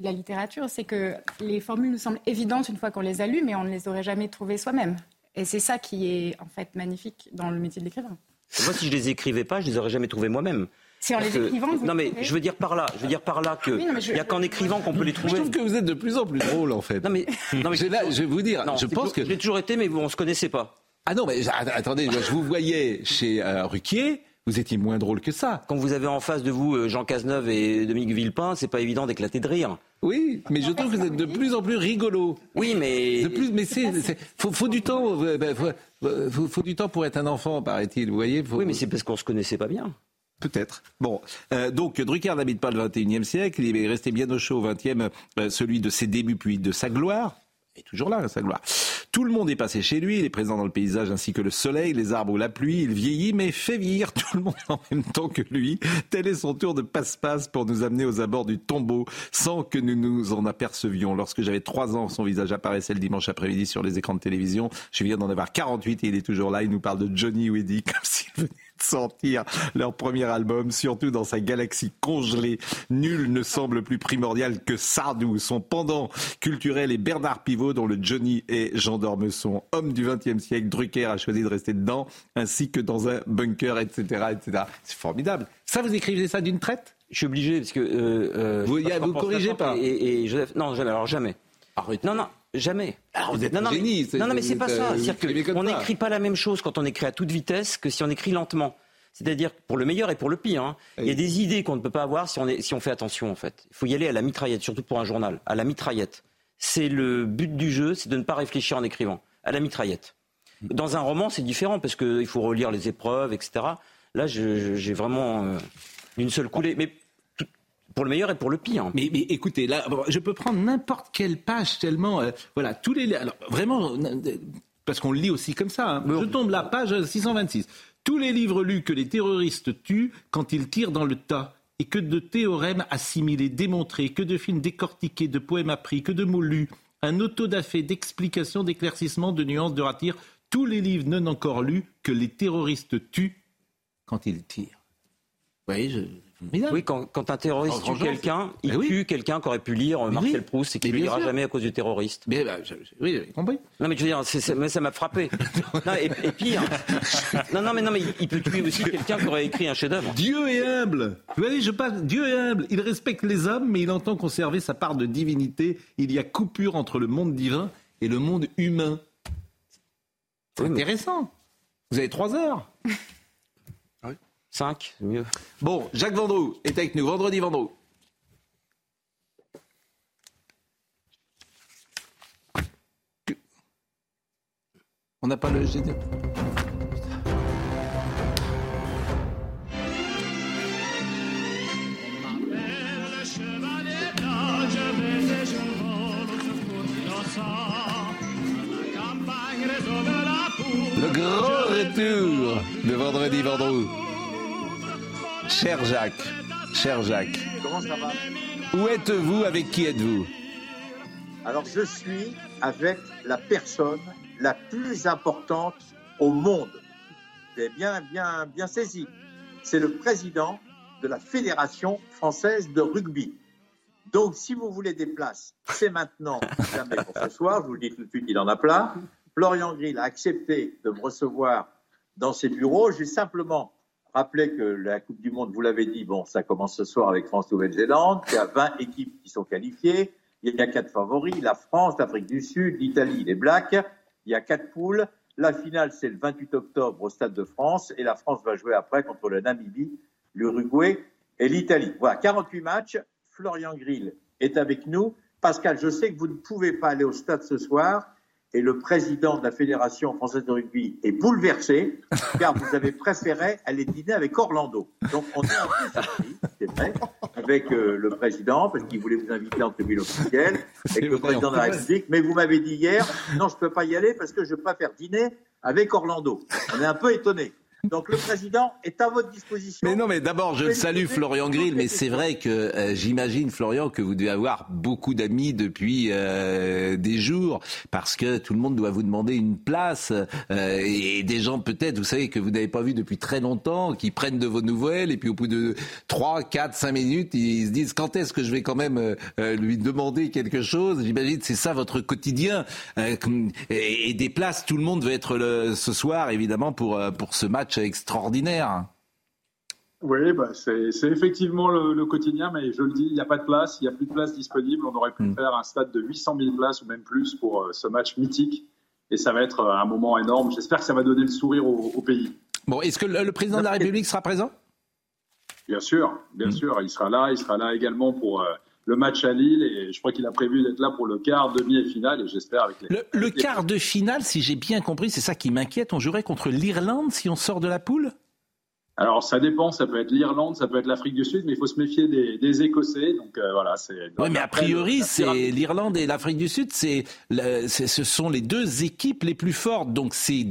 la littérature, c'est que les formules nous semblent évidentes une fois qu'on les a lues, mais on ne les aurait jamais trouvées soi-même. Et c'est ça qui est en fait magnifique dans le métier de l'écrivain. Moi, si je les écrivais pas, je les aurais jamais trouvés moi-même. C'est en les écrivant Non, mais je veux dire par là, je veux dire par là que il y a qu'en écrivant qu'on peut les trouver. Je trouve que vous êtes de plus en plus drôle, en fait. Non, mais, non, mais là, je vais vous dire, je pense que j'ai toujours été, mais on se connaissait pas. Ah non, mais attendez, je vous voyais chez euh, Ruquier. Vous étiez moins drôle que ça. Quand vous avez en face de vous euh, Jean Cazeneuve et Dominique Villepin, c'est pas évident d'éclater de rire. Oui, mais je trouve que vous êtes de plus en plus rigolo. Oui, mais de plus, mais c'est, faut, faut, du temps, euh, ben, faut, faut, du temps pour être un enfant, paraît-il. Vous voyez. Oui, mais c'est parce qu'on se connaissait pas bien. Peut-être. Bon, euh, donc Drucker n'habite pas le 21e siècle, il est resté bien au chaud au 20e, celui de ses débuts puis de sa gloire est toujours là, sa gloire. Tout le monde est passé chez lui, il est présent dans le paysage ainsi que le soleil, les arbres ou la pluie, il vieillit mais fait vieillir tout le monde en même temps que lui. Tel est son tour de passe-passe pour nous amener aux abords du tombeau sans que nous nous en apercevions. Lorsque j'avais trois ans, son visage apparaissait le dimanche après-midi sur les écrans de télévision. Je viens d'en avoir 48 et il est toujours là, il nous parle de Johnny Weddy comme s'il venait sortir leur premier album, surtout dans sa galaxie congelée. Nul ne semble plus primordial que Sardou. Son pendant culturel est Bernard Pivot, dont le Johnny est Jean d'Ormesson. Homme du XXe siècle, Drucker a choisi de rester dedans, ainsi que dans un bunker, etc. etc. C'est formidable. Ça, vous écrivez ça d'une traite? Je suis obligé, parce que... Euh, euh, vous, ne corrigez pas et, Non, jamais. Alors jamais. Non, non. Jamais. Alors vous êtes non, non, génie. Mais, non, non, mais c'est pas ça. on n'écrit pas la même chose quand on écrit à toute vitesse que si on écrit lentement. C'est-à-dire pour le meilleur et pour le pire. Hein. Il y a des idées qu'on ne peut pas avoir si on, est, si on fait attention, en fait. Il faut y aller à la mitraillette, surtout pour un journal. À la mitraillette. C'est le but du jeu, c'est de ne pas réfléchir en écrivant. À la mitraillette. Dans un roman, c'est différent parce qu'il faut relire les épreuves, etc. Là, j'ai vraiment euh, une seule coulée. Mais pour le meilleur et pour le pire. Mais, mais écoutez, là, je peux prendre n'importe quelle page tellement, euh, voilà, tous les, alors vraiment, parce qu'on le lit aussi comme ça. Hein. Je tombe la page 626. Tous les livres lus que les terroristes tuent quand ils tirent dans le tas. Et que de théorèmes assimilés, démontrés, que de films décortiqués, de poèmes appris, que de mots lus, un auto-da-fait d'explications, d'éclaircissements, de nuances, de ratires, tous les livres non encore lus que les terroristes tuent quand ils tirent. Vous voyez, je, oui, quand, quand un terroriste tue quelqu'un, il tue quelqu'un qui aurait pu lire Marcel Proust et qui ne lira jamais à cause du terroriste. Mais, bah, oui, j'ai compris. Non, mais je veux dire, ça m'a frappé. et, pire. non, non, mais, non, mais il peut tuer aussi quelqu'un qui aurait écrit un chef-d'œuvre. Dieu est humble. Vous voyez, je parle, Dieu est humble. Il respecte les hommes, mais il entend conserver sa part de divinité. Il y a coupure entre le monde divin et le monde humain. C'est intéressant. Vous avez trois heures. 5, mieux. Bon, Jacques Vendroux est avec nous. Vendredi Vendroux. On n'a pas le GD. Le grand retour de Vendredi Vendroux. Cher Jacques, cher Jacques. Comment ça va Où êtes-vous Avec qui êtes-vous? Alors je suis avec la personne la plus importante au monde. Vous bien, bien, bien saisi. C'est le président de la Fédération française de rugby. Donc, si vous voulez des places, c'est maintenant, jamais pour ce soir. Je vous le dis tout de suite, il en a plein. Florian Grill a accepté de me recevoir dans ses bureaux. J'ai simplement Rappelez que la Coupe du Monde, vous l'avez dit, bon, ça commence ce soir avec France-Nouvelle-Zélande. Il y a 20 équipes qui sont qualifiées. Il y a quatre favoris, la France, l'Afrique du Sud, l'Italie, les Blacks. Il y a quatre poules. La finale, c'est le 28 octobre au Stade de France. Et la France va jouer après contre le Namibie, l'Uruguay et l'Italie. Voilà, 48 matchs. Florian Grill est avec nous. Pascal, je sais que vous ne pouvez pas aller au stade ce soir et le président de la Fédération française de rugby est bouleversé car vous avez préféré aller dîner avec Orlando. Donc on est un peu surpris, c'est vrai. avec euh, le président parce qu'il voulait vous inviter en tribune officielle avec le président de la République. Mais vous m'avez dit hier, non, je ne peux pas y aller parce que je préfère dîner avec Orlando. On est un peu étonné. Donc le président est à votre disposition. Mais non, mais d'abord, je salue Florian Grill, mais c'est vrai que euh, j'imagine, Florian, que vous devez avoir beaucoup d'amis depuis euh, des jours, parce que tout le monde doit vous demander une place, euh, et des gens peut-être, vous savez, que vous n'avez pas vu depuis très longtemps, qui prennent de vos nouvelles, et puis au bout de 3, 4, 5 minutes, ils se disent quand est-ce que je vais quand même lui demander quelque chose? J'imagine c'est ça votre quotidien. et, des places, tout le monde veut être le, ce soir, évidemment, pour, pour ce match extraordinaire. Oui, bah c'est effectivement le, quotidien, mais je le dis, il n'y a pas de place, il n'y a plus de place disponible. On aurait pu hmm. faire un stade de 800 000 places ou même plus pour euh, ce match mythique. Et ça va être euh, un moment énorme. J'espère que ça va donner le sourire au, pays. Bon, est-ce que le, président de la République sera présent? Bien sûr, bien hmm. sûr. Il sera là. Il sera là également pour euh, le match à Lille. Et je crois qu'il a prévu d'être là pour le quart, demi et finale. Et j'espère avec les. Le, quart de finale, si j'ai bien compris, c'est ça qui m'inquiète. On jouerait contre l'Irlande si on sort de la poule? Alors ça dépend, ça peut être l'Irlande, ça peut être l'Afrique du Sud, mais il faut se méfier des, Écossais. Donc euh, voilà, c'est. Oui, mais a priori, c'est l'Irlande et l'Afrique du Sud, c'est ce sont les deux équipes les plus fortes. Donc c'est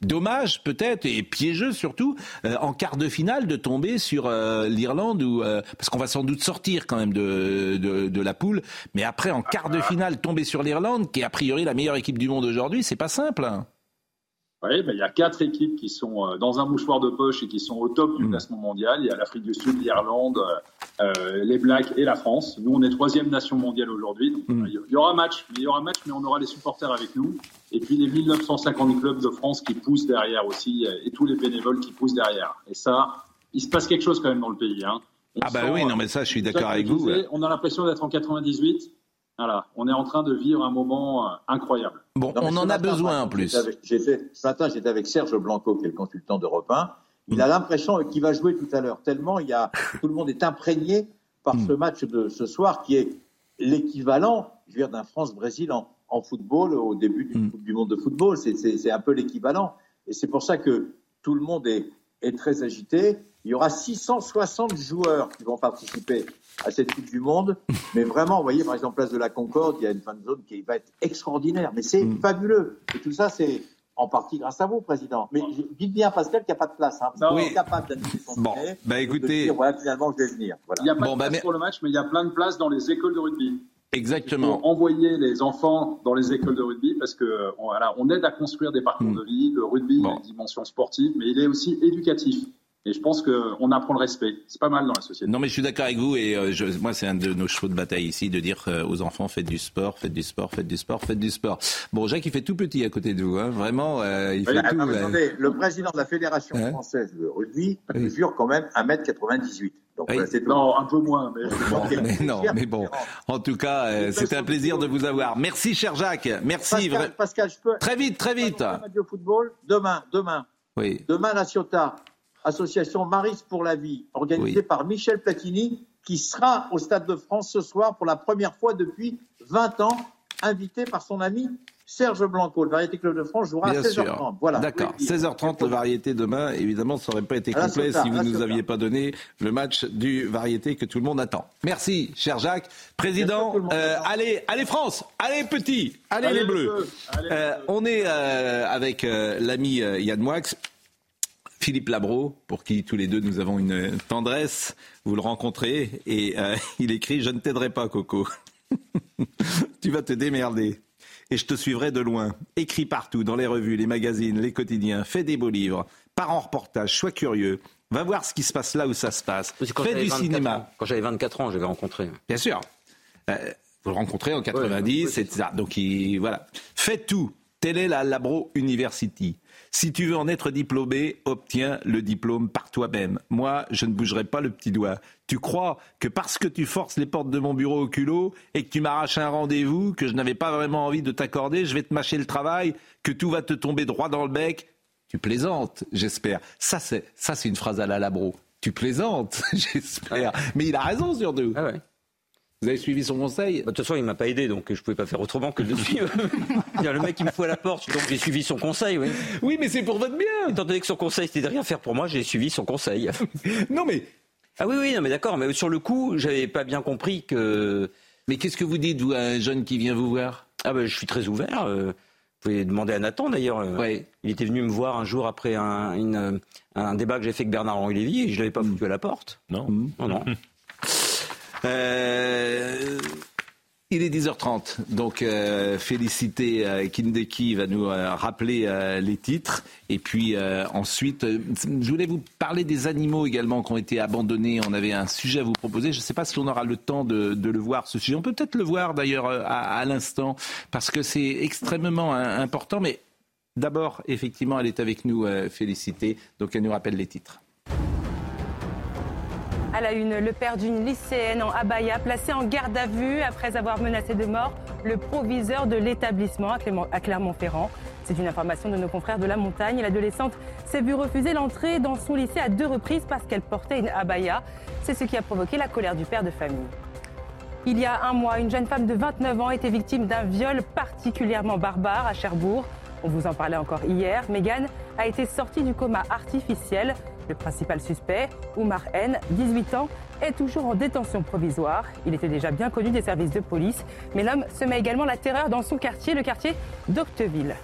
dommage peut-être et piégeux surtout euh, en quart de finale de tomber sur euh, l'Irlande ou parce qu'on va sans doute sortir quand même de, de, de, la poule. Mais après en quart de finale tomber sur l'Irlande, qui est a priori la meilleure équipe du monde aujourd'hui, c'est pas simple. Hein. Oui, ben, il y a quatre équipes qui sont euh, dans un mouchoir de poche et qui sont au top du mm. classement mondial. Il y a l'Afrique du Sud, l'Irlande, euh, les Blacks et la France. Nous, on est troisième nation mondiale aujourd'hui. Mm. Il y aura match, il y aura match, mais on aura les supporters avec nous. Et puis les 1950 clubs de France qui poussent derrière aussi, et tous les bénévoles qui poussent derrière. Et ça, il se passe quelque chose quand même dans le pays. Hein. ah bah oui, non mais ça, je suis d'accord avec vous. On a l'impression d'être en 98. Voilà, on est en train de vivre un moment euh, incroyable. Bon, on en a besoin en plus. ce matin, j'étais avec Serge Blanco, qui est le consultant d'Europe 1. Il a l'impression qu'il va jouer tout à l'heure, tellement il y a, tout le monde est imprégné par ce match de ce soir qui est l'équivalent, je veux dire, d'un France-Brésil en, football au début du, mm. du monde de football. C'est un peu l'équivalent. Et c'est pour ça que tout le monde est, est très agité. Il y aura 660 joueurs qui vont participer à cette Coupe du Monde. Mais vraiment, vous voyez, par exemple, place de la Concorde, il y a une fan zone qui va être extraordinaire. Mais c'est mm. fabuleux. Et tout ça, c'est en partie grâce à vous, Président. Mais dites bien, Pascal, qu'il n'y a pas de place. Hein, oui. est capable d'animer son Bon, bah écoutez. voilà, finalement, je vais venir. Il n'y a pas de bah, place pour le match, mais il y a plein de places dans les écoles de rugby. Exactement. Il envoyer les enfants dans les écoles de rugby parce que voilà, on aide à construire des parcours mm. de vie. Le rugby a une dimension sportive, mais il est aussi éducatif. Et je pense qu'on apprend le respect. C'est pas mal dans la société. Non, mais je suis d'accord avec vous. Et euh, je, moi, c'est un de nos chevaux de bataille ici de dire euh, aux enfants faites du sport, faites du sport, faites du sport, faites du sport. Bon, Jacques, il fait tout petit à côté de vous. Hein. Vraiment, euh, il fait tout. attendez, le président de la Fédération hein française de rugby mesure quand même 1m98. Donc, c'est non, un peu moins. Mais, non, mais bon. En tout cas, c'était un plaisir de vous avoir. Merci, cher Jacques. Merci. Pascal, Pascal je peux. Très vite, très vite. Football, demain, demain. Oui. Demain, la Ciotat association Maris pour la vie, organisée par Michel Platini, qui sera au Stade de France ce soir pour la première fois depuis 20 ans, invité par son ami Serge Blanco. Le Variété Club de France jouera à 16h30. Voilà. D'accord. 16h30, le Variété demain. Évidemment, ça n'aurait pas été complet si vous ne nous aviez pas donné le match du Variété que tout le monde attend. Merci, cher Jacques. Président, euh, allez, allez France, allez petit, allez, les Bleus. Euh, on est euh, avec l'ami Yann Moix. Philippe Labro, pour qui tous les deux nous avons une tendresse. Vous le rencontrez et euh, il écrit Je ne t'aiderai pas, Coco. tu vas te démerder. Et je te suivrai de loin. Écris partout, dans les revues, les magazines, les quotidiens. Fais des beaux livres. Pars en reportage. Sois curieux. Va voir ce qui se passe là où ça se passe. Fais du cinéma. Quand j'avais 24 ans, je l'avais rencontré. Bien sûr. Euh, vous le rencontrez en 90, etc. Donc il, voilà. Fais tout. Telle est la Labro University. Si tu veux en être diplômé, obtiens le diplôme par toi-même. Moi, je ne bougerai pas le petit doigt. Tu crois que parce que tu forces les portes de mon bureau au culot et que tu m'arraches un rendez-vous que je n'avais pas vraiment envie de t'accorder, je vais te mâcher le travail, que tout va te tomber droit dans le bec Tu plaisantes, j'espère. Ça, c'est, ça, c'est une phrase à la Labro. Tu plaisantes, j'espère. Mais il a raison sur deux. Ah ouais. Vous avez suivi son conseil bah, De toute façon, il m'a pas aidé, donc je ne pouvais pas faire autrement que de le suivre. il y a le mec qui me fout à la porte, donc j'ai suivi son conseil. Oui, oui mais c'est pour votre bien. Étant donné que son conseil c'était de rien faire pour moi, j'ai suivi son conseil. non mais Ah oui, oui, non, mais d'accord. Mais sur le coup, j'avais pas bien compris que. Mais qu'est-ce que vous dites, vous, à un jeune qui vient vous voir? Ah ben, je suis très ouvert. Euh, vous pouvez demander à Nathan d'ailleurs. Euh, il était venu me voir un jour après un, un débat que j'ai fait avec Bernard-Henri Lévy et je l'avais pas foutu à la porte. Non. Non, non. euh... Il est 10h30, donc euh, félicité euh, Kindeki va nous rappeler les titres. Et puis ensuite, je voulais vous parler des animaux également qui ont été abandonnés. On avait un sujet à vous proposer. Je ne sais pas si on aura le temps de, le voir, ce sujet. On peut peut-être le voir d'ailleurs à, à l'instant, parce que c'est extrêmement important. Mais d'abord, effectivement, elle est avec nous, Félicité. Donc elle nous rappelle les titres. À la une, le père d'une lycéenne en abaya placé en garde à vue après avoir menacé de mort le proviseur de l'établissement à Clermont-Ferrand. C'est une information de nos confrères de la montagne. L'adolescente s'est vue refuser l'entrée dans son lycée à deux reprises parce qu'elle portait une abaya. C'est ce qui a provoqué la colère du père de famille. Il y a un mois, une jeune femme de 29 ans était victime d'un viol particulièrement barbare à Cherbourg. On vous en parlait encore hier. Megan a été sortie du coma artificiel. Le principal suspect, Oumar N, 18 ans, est toujours en détention provisoire. Il était déjà bien connu des services de police, mais l'homme se met également la terreur dans son quartier, le quartier d'Octeville.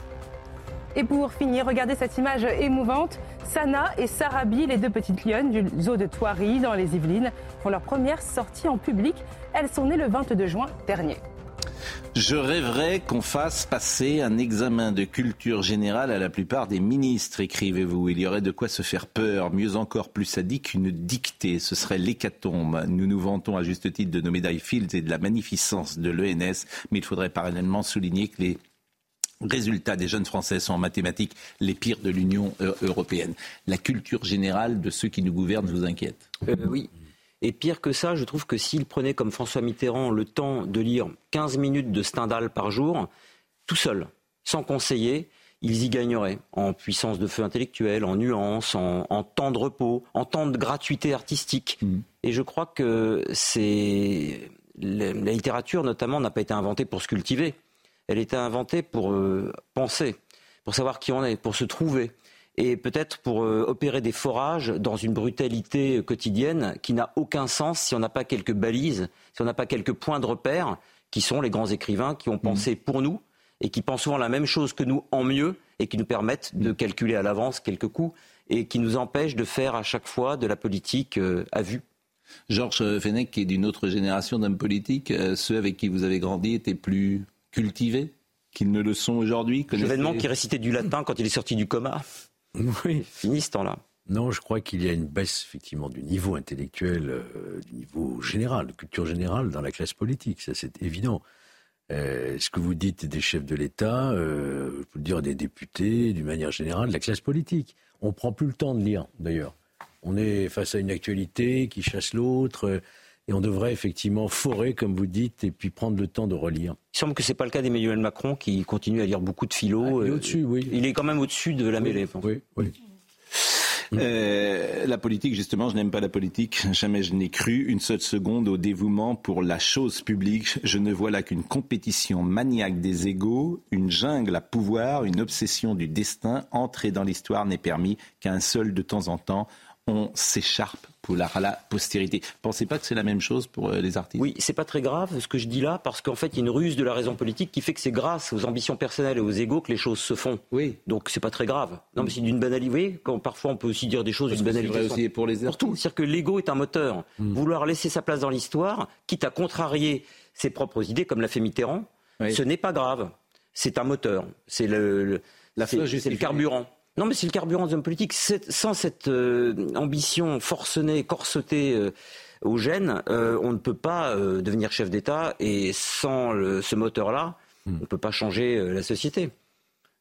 Et pour finir, regardez cette image émouvante. Sana et Sarabi, les deux petites lionnes du zoo de Thoiry dans les Yvelines, font leur première sortie en public. Elles sont nées le 22 juin dernier. Je rêverais qu'on fasse passer un examen de culture générale à la plupart des ministres, écrivez-vous. Il y aurait de quoi se faire peur, mieux encore plus sadique qu'une dictée. Ce serait l'hécatombe. Nous nous vantons à juste titre de nos médailles Fields et de la magnificence de l'ENS, mais il faudrait parallèlement souligner que les résultats des jeunes Français sont en mathématiques les pires de l'Union euh, européenne. La culture générale de ceux qui nous gouvernent vous inquiète? Euh, Oui, et pire que ça, je trouve que s'il prenait comme François Mitterrand le temps de lire 15 minutes de Stendhal par jour, tout seul, sans conseiller, ils y gagneraient en puissance de feu intellectuel, en nuance, en, temps de repos, en temps de gratuité artistique. Mmh. Et je crois que c'est la, littérature, notamment, n'a pas été inventée pour se cultiver. Elle a été inventée pour euh, penser, pour savoir qui on est, pour se trouver et peut-être pour euh, opérer des forages dans une brutalité quotidienne qui n'a aucun sens si on n'a pas quelques balises, si on n'a pas quelques points de repère qui sont les grands écrivains qui ont mmh. pensé pour nous et qui pensent souvent la même chose que nous en mieux et qui nous permettent de calculer à l'avance quelques coups et qui nous empêchent de faire à chaque fois de la politique euh, à vue. Georges Fenech, qui est d'une autre génération d'hommes politiques, euh, ceux avec qui vous avez grandi étaient plus cultivés qu'ils ne le sont aujourd'hui L'événement qui récitait du latin quand il est sorti du coma. Oui. Fini ce temps-là. Non, je crois qu'il y a une baisse effectivement du niveau intellectuel, euh, du niveau général, de culture générale dans la classe politique. Ça, c'est évident. Euh, ce que vous dites des chefs de l'État, euh, je peux dire des députés, d'une manière générale, de la classe politique. On prend plus le temps de lire, d'ailleurs. On est face à une actualité qui chasse l'autre. Et on devrait effectivement forer, comme vous dites, et puis prendre le temps de relire. Il semble que ce n'est pas le cas d'Emmanuel Macron, qui continue à lire beaucoup de philo. Ah, il est au-dessus, oui. Il est quand même au-dessus de la mêlée. Oui, oui. Euh, la politique, justement, je n'aime pas la politique. Jamais je n'ai cru une seule seconde au dévouement pour la chose publique. Je ne vois là qu'une compétition maniaque des égaux, une jungle à pouvoir, une obsession du destin. Entrer dans l'histoire n'est permis qu'à un seul de temps en temps on s'écharpe pour la, postérité. Pensez pas que c'est la même chose pour euh, les artistes Oui, c'est pas très grave ce que je dis là, parce qu'en fait, il y a une ruse de la raison politique qui fait que c'est grâce aux ambitions personnelles et aux égaux que les choses se font. Oui. Donc c'est pas très grave. Non, mais c'est d'une banalité. Quand parfois on peut aussi dire des choses d'une banalité. C'est vrai aussi pour les artistes. C'est-à-dire que l'ego est un moteur. Hmm. Vouloir laisser sa place dans l'histoire, quitte à contrarier ses propres idées, comme l'a fait Mitterrand, ce n'est pas grave. C'est un moteur. C'est le, c'est le carburant. Non, mais c'est le carburant des hommes politiques. Sans cette euh, ambition forcenée, corsetée euh, au gène, euh, on ne peut pas devenir chef d'État. Et sans ce moteur-là, hmm. on ne peut pas changer la société.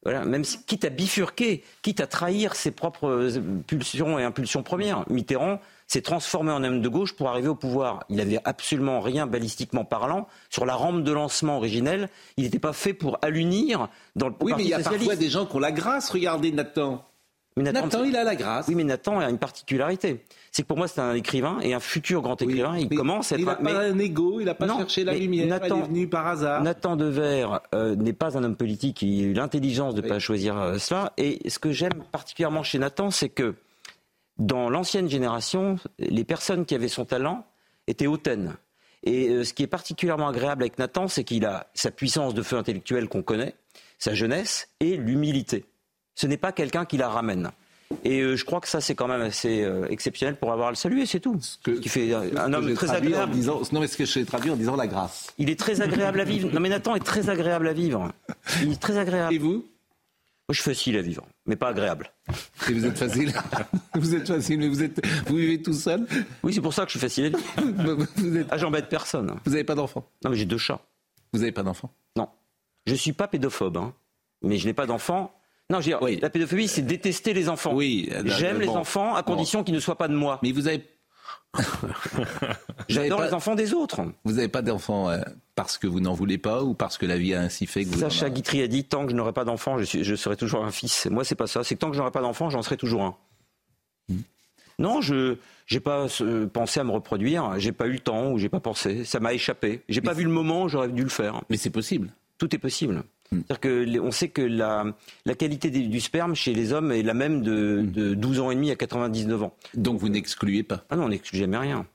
Voilà, même quitte à bifurquer, quitte à trahir ses propres pulsions et impulsions premières. Mitterrand, s'est transformé en homme de gauche pour arriver au pouvoir. Il n'avait absolument rien balistiquement parlant. Sur la rampe de lancement originelle, il n'était pas fait pour allunir dans le Oui, mais il y a parfois des gens qui ont la grâce. Regardez Nathan. Nathan, il a la grâce. Oui, mais Nathan a une particularité. C'est que pour moi, c'est un écrivain et un futur grand écrivain. il commence à être. Il n'a pas un ego, il n'a pas cherché la lumière, Nathan, il est venu par hasard. Nathan Dever euh, n'est pas un homme politique, il a eu l'intelligence de ne pas choisir euh, cela. Et ce que j'aime particulièrement chez Nathan, c'est que dans l'ancienne génération, les personnes qui avaient son talent étaient hautaines. Et euh, ce qui est particulièrement agréable avec Nathan, c'est qu'il a sa puissance de feu intellectuel qu'on connaît, sa jeunesse et l'humilité. Ce n'est pas quelqu'un qui la ramène. Et euh, je crois que ça, c'est quand même assez euh, exceptionnel pour avoir le salué, c'est tout. Ce qui fait un homme très agréable. non, mais ce que je traduit en disant la grâce. Il est très agréable à vivre. Non, mais Nathan est très agréable à vivre. Il est très agréable. Et vous? Je suis facile à vivre, mais pas agréable. Et vous êtes facile Vous êtes facile, mais vous, êtes, vous vivez tout seul Oui, c'est pour ça que je suis facile à vivre. vous êtes... Ah, j'embête personne. Vous n'avez pas d'enfant Non, mais j'ai deux chats. Vous n'avez pas d'enfant Non. Je ne suis pas pédophobe, hein, mais je n'ai pas d'enfant. Non, je veux dire, oui. la pédophobie, c'est détester les enfants. Oui. J'aime les enfants à condition qu'ils ne soient pas de moi. Mais vous avez J'adore les enfants des autres. Vous n'avez pas d'enfants euh, parce que vous n'en voulez pas ou parce que la vie a ainsi fait que vous. Sacha Guitry a dit tant que je n'aurai pas d'enfant, je, je, serai toujours un fils. Moi, c'est pas ça. C'est que tant que je n'aurai pas d'enfant, j'en serai toujours un. Hmm. Non, je n'ai pas euh, pensé à me reproduire. J'ai pas eu le temps ou j'ai pas pensé. Ça m'a échappé. J'ai pas vu le moment où j'aurais dû le faire. Mais c'est possible. Tout est possible. Hmm. C'est-à-dire que on sait que la, la qualité du sperme chez les hommes est la même de, hmm. de 12 ans et demi à 99 ans. Donc vous n'excluez pas Ah non, on n'exclut jamais rien.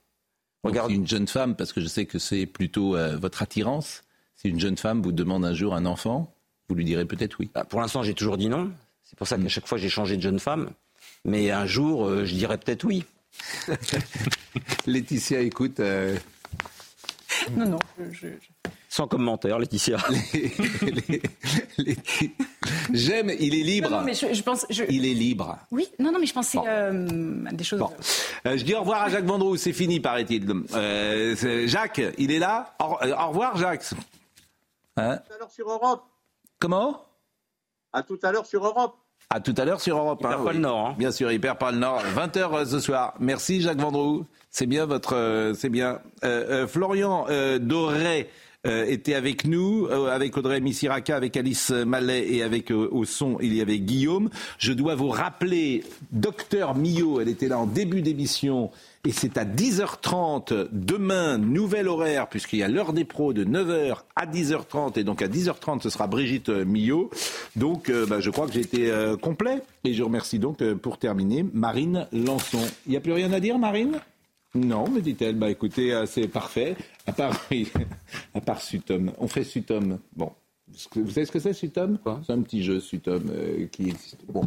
Regarde une jeune femme, parce que je sais que c'est plutôt euh, votre attirance. Si une jeune femme vous demande un jour un enfant, vous lui direz peut-être oui. Bah, pour l'instant, j'ai toujours dit non. C'est pour ça qu'à hmm. chaque fois, j'ai changé de jeune femme. Mais un jour, euh, je dirais peut-être oui. Laetitia, écoute. Euh, non, non, je, sans commentaire, Laetitia. J'aime, il est libre. Non, mais je, pense, Il est libre. Oui, non, non, mais je pensais euh, à des choses. Euh, je dis au revoir à Jacques Vendroux, c'est fini, paraît-il. Euh, Jacques, il est là? Au, revoir, Jacques. Hein? À tout à l'heure sur Europe. Comment? À tout à l'heure sur Europe. À tout à l'heure sur Europe. Il perd pas le Nord. Hein. Bien sûr, il perd pas le Nord. 20h ce soir. Merci Jacques Vendroux. C'est bien votre, c'est bien. Florian Doré euh, était avec nous, euh, avec Audrey Missiraka, avec Alice Mallet et avec euh, au son, il y avait Guillaume. Je dois vous rappeler, docteur Millot, elle était là en début d'émission. Et c'est à 10h30 demain, nouvel horaire, puisqu'il y a l'heure des pros de 9h à 10h30. Et donc à 10h30, ce sera Brigitte Millot. Donc bah, je crois que j'ai été complet. Et je remercie donc pour terminer Marine Lançon. Il n'y a plus rien à dire, Marine? Non, me dit-elle. Bah écoutez, euh, c'est parfait. À part, à part Sutom. On fait Sutom. Bon. Vous savez ce que c'est, Sutom? C'est un petit jeu, Sutom, euh, qui existe. Bon.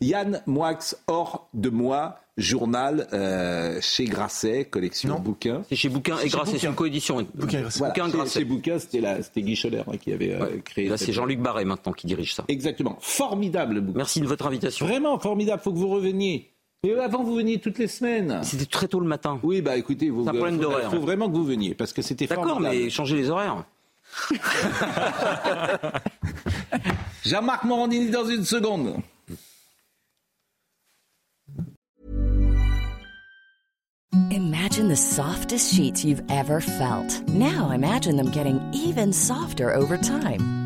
Yann Moix, hors de moi, journal euh, chez Grasset, collection bouquins. C'est chez Bouquin et Grasset, c'est une coédition. Bouquin, voilà, Bouquin Grasset. Chez, Bouquin, c'était Guy Scholler hein, qui avait créé. Là, c'est Jean-Luc Barret maintenant qui dirige ça. Exactement. Formidable bouquin. Merci de votre invitation. Vraiment formidable. Faut que vous reveniez. Mais avant, vous veniez toutes les semaines. C'était très tôt le matin. Oui, bah écoutez, vous, il faut vraiment que vous veniez parce que c'était D'accord, mais changez les horaires. Jean-Marc Morandini dans une seconde. Imagine the softest sheets you've ever felt. Now imagine them getting even softer over time.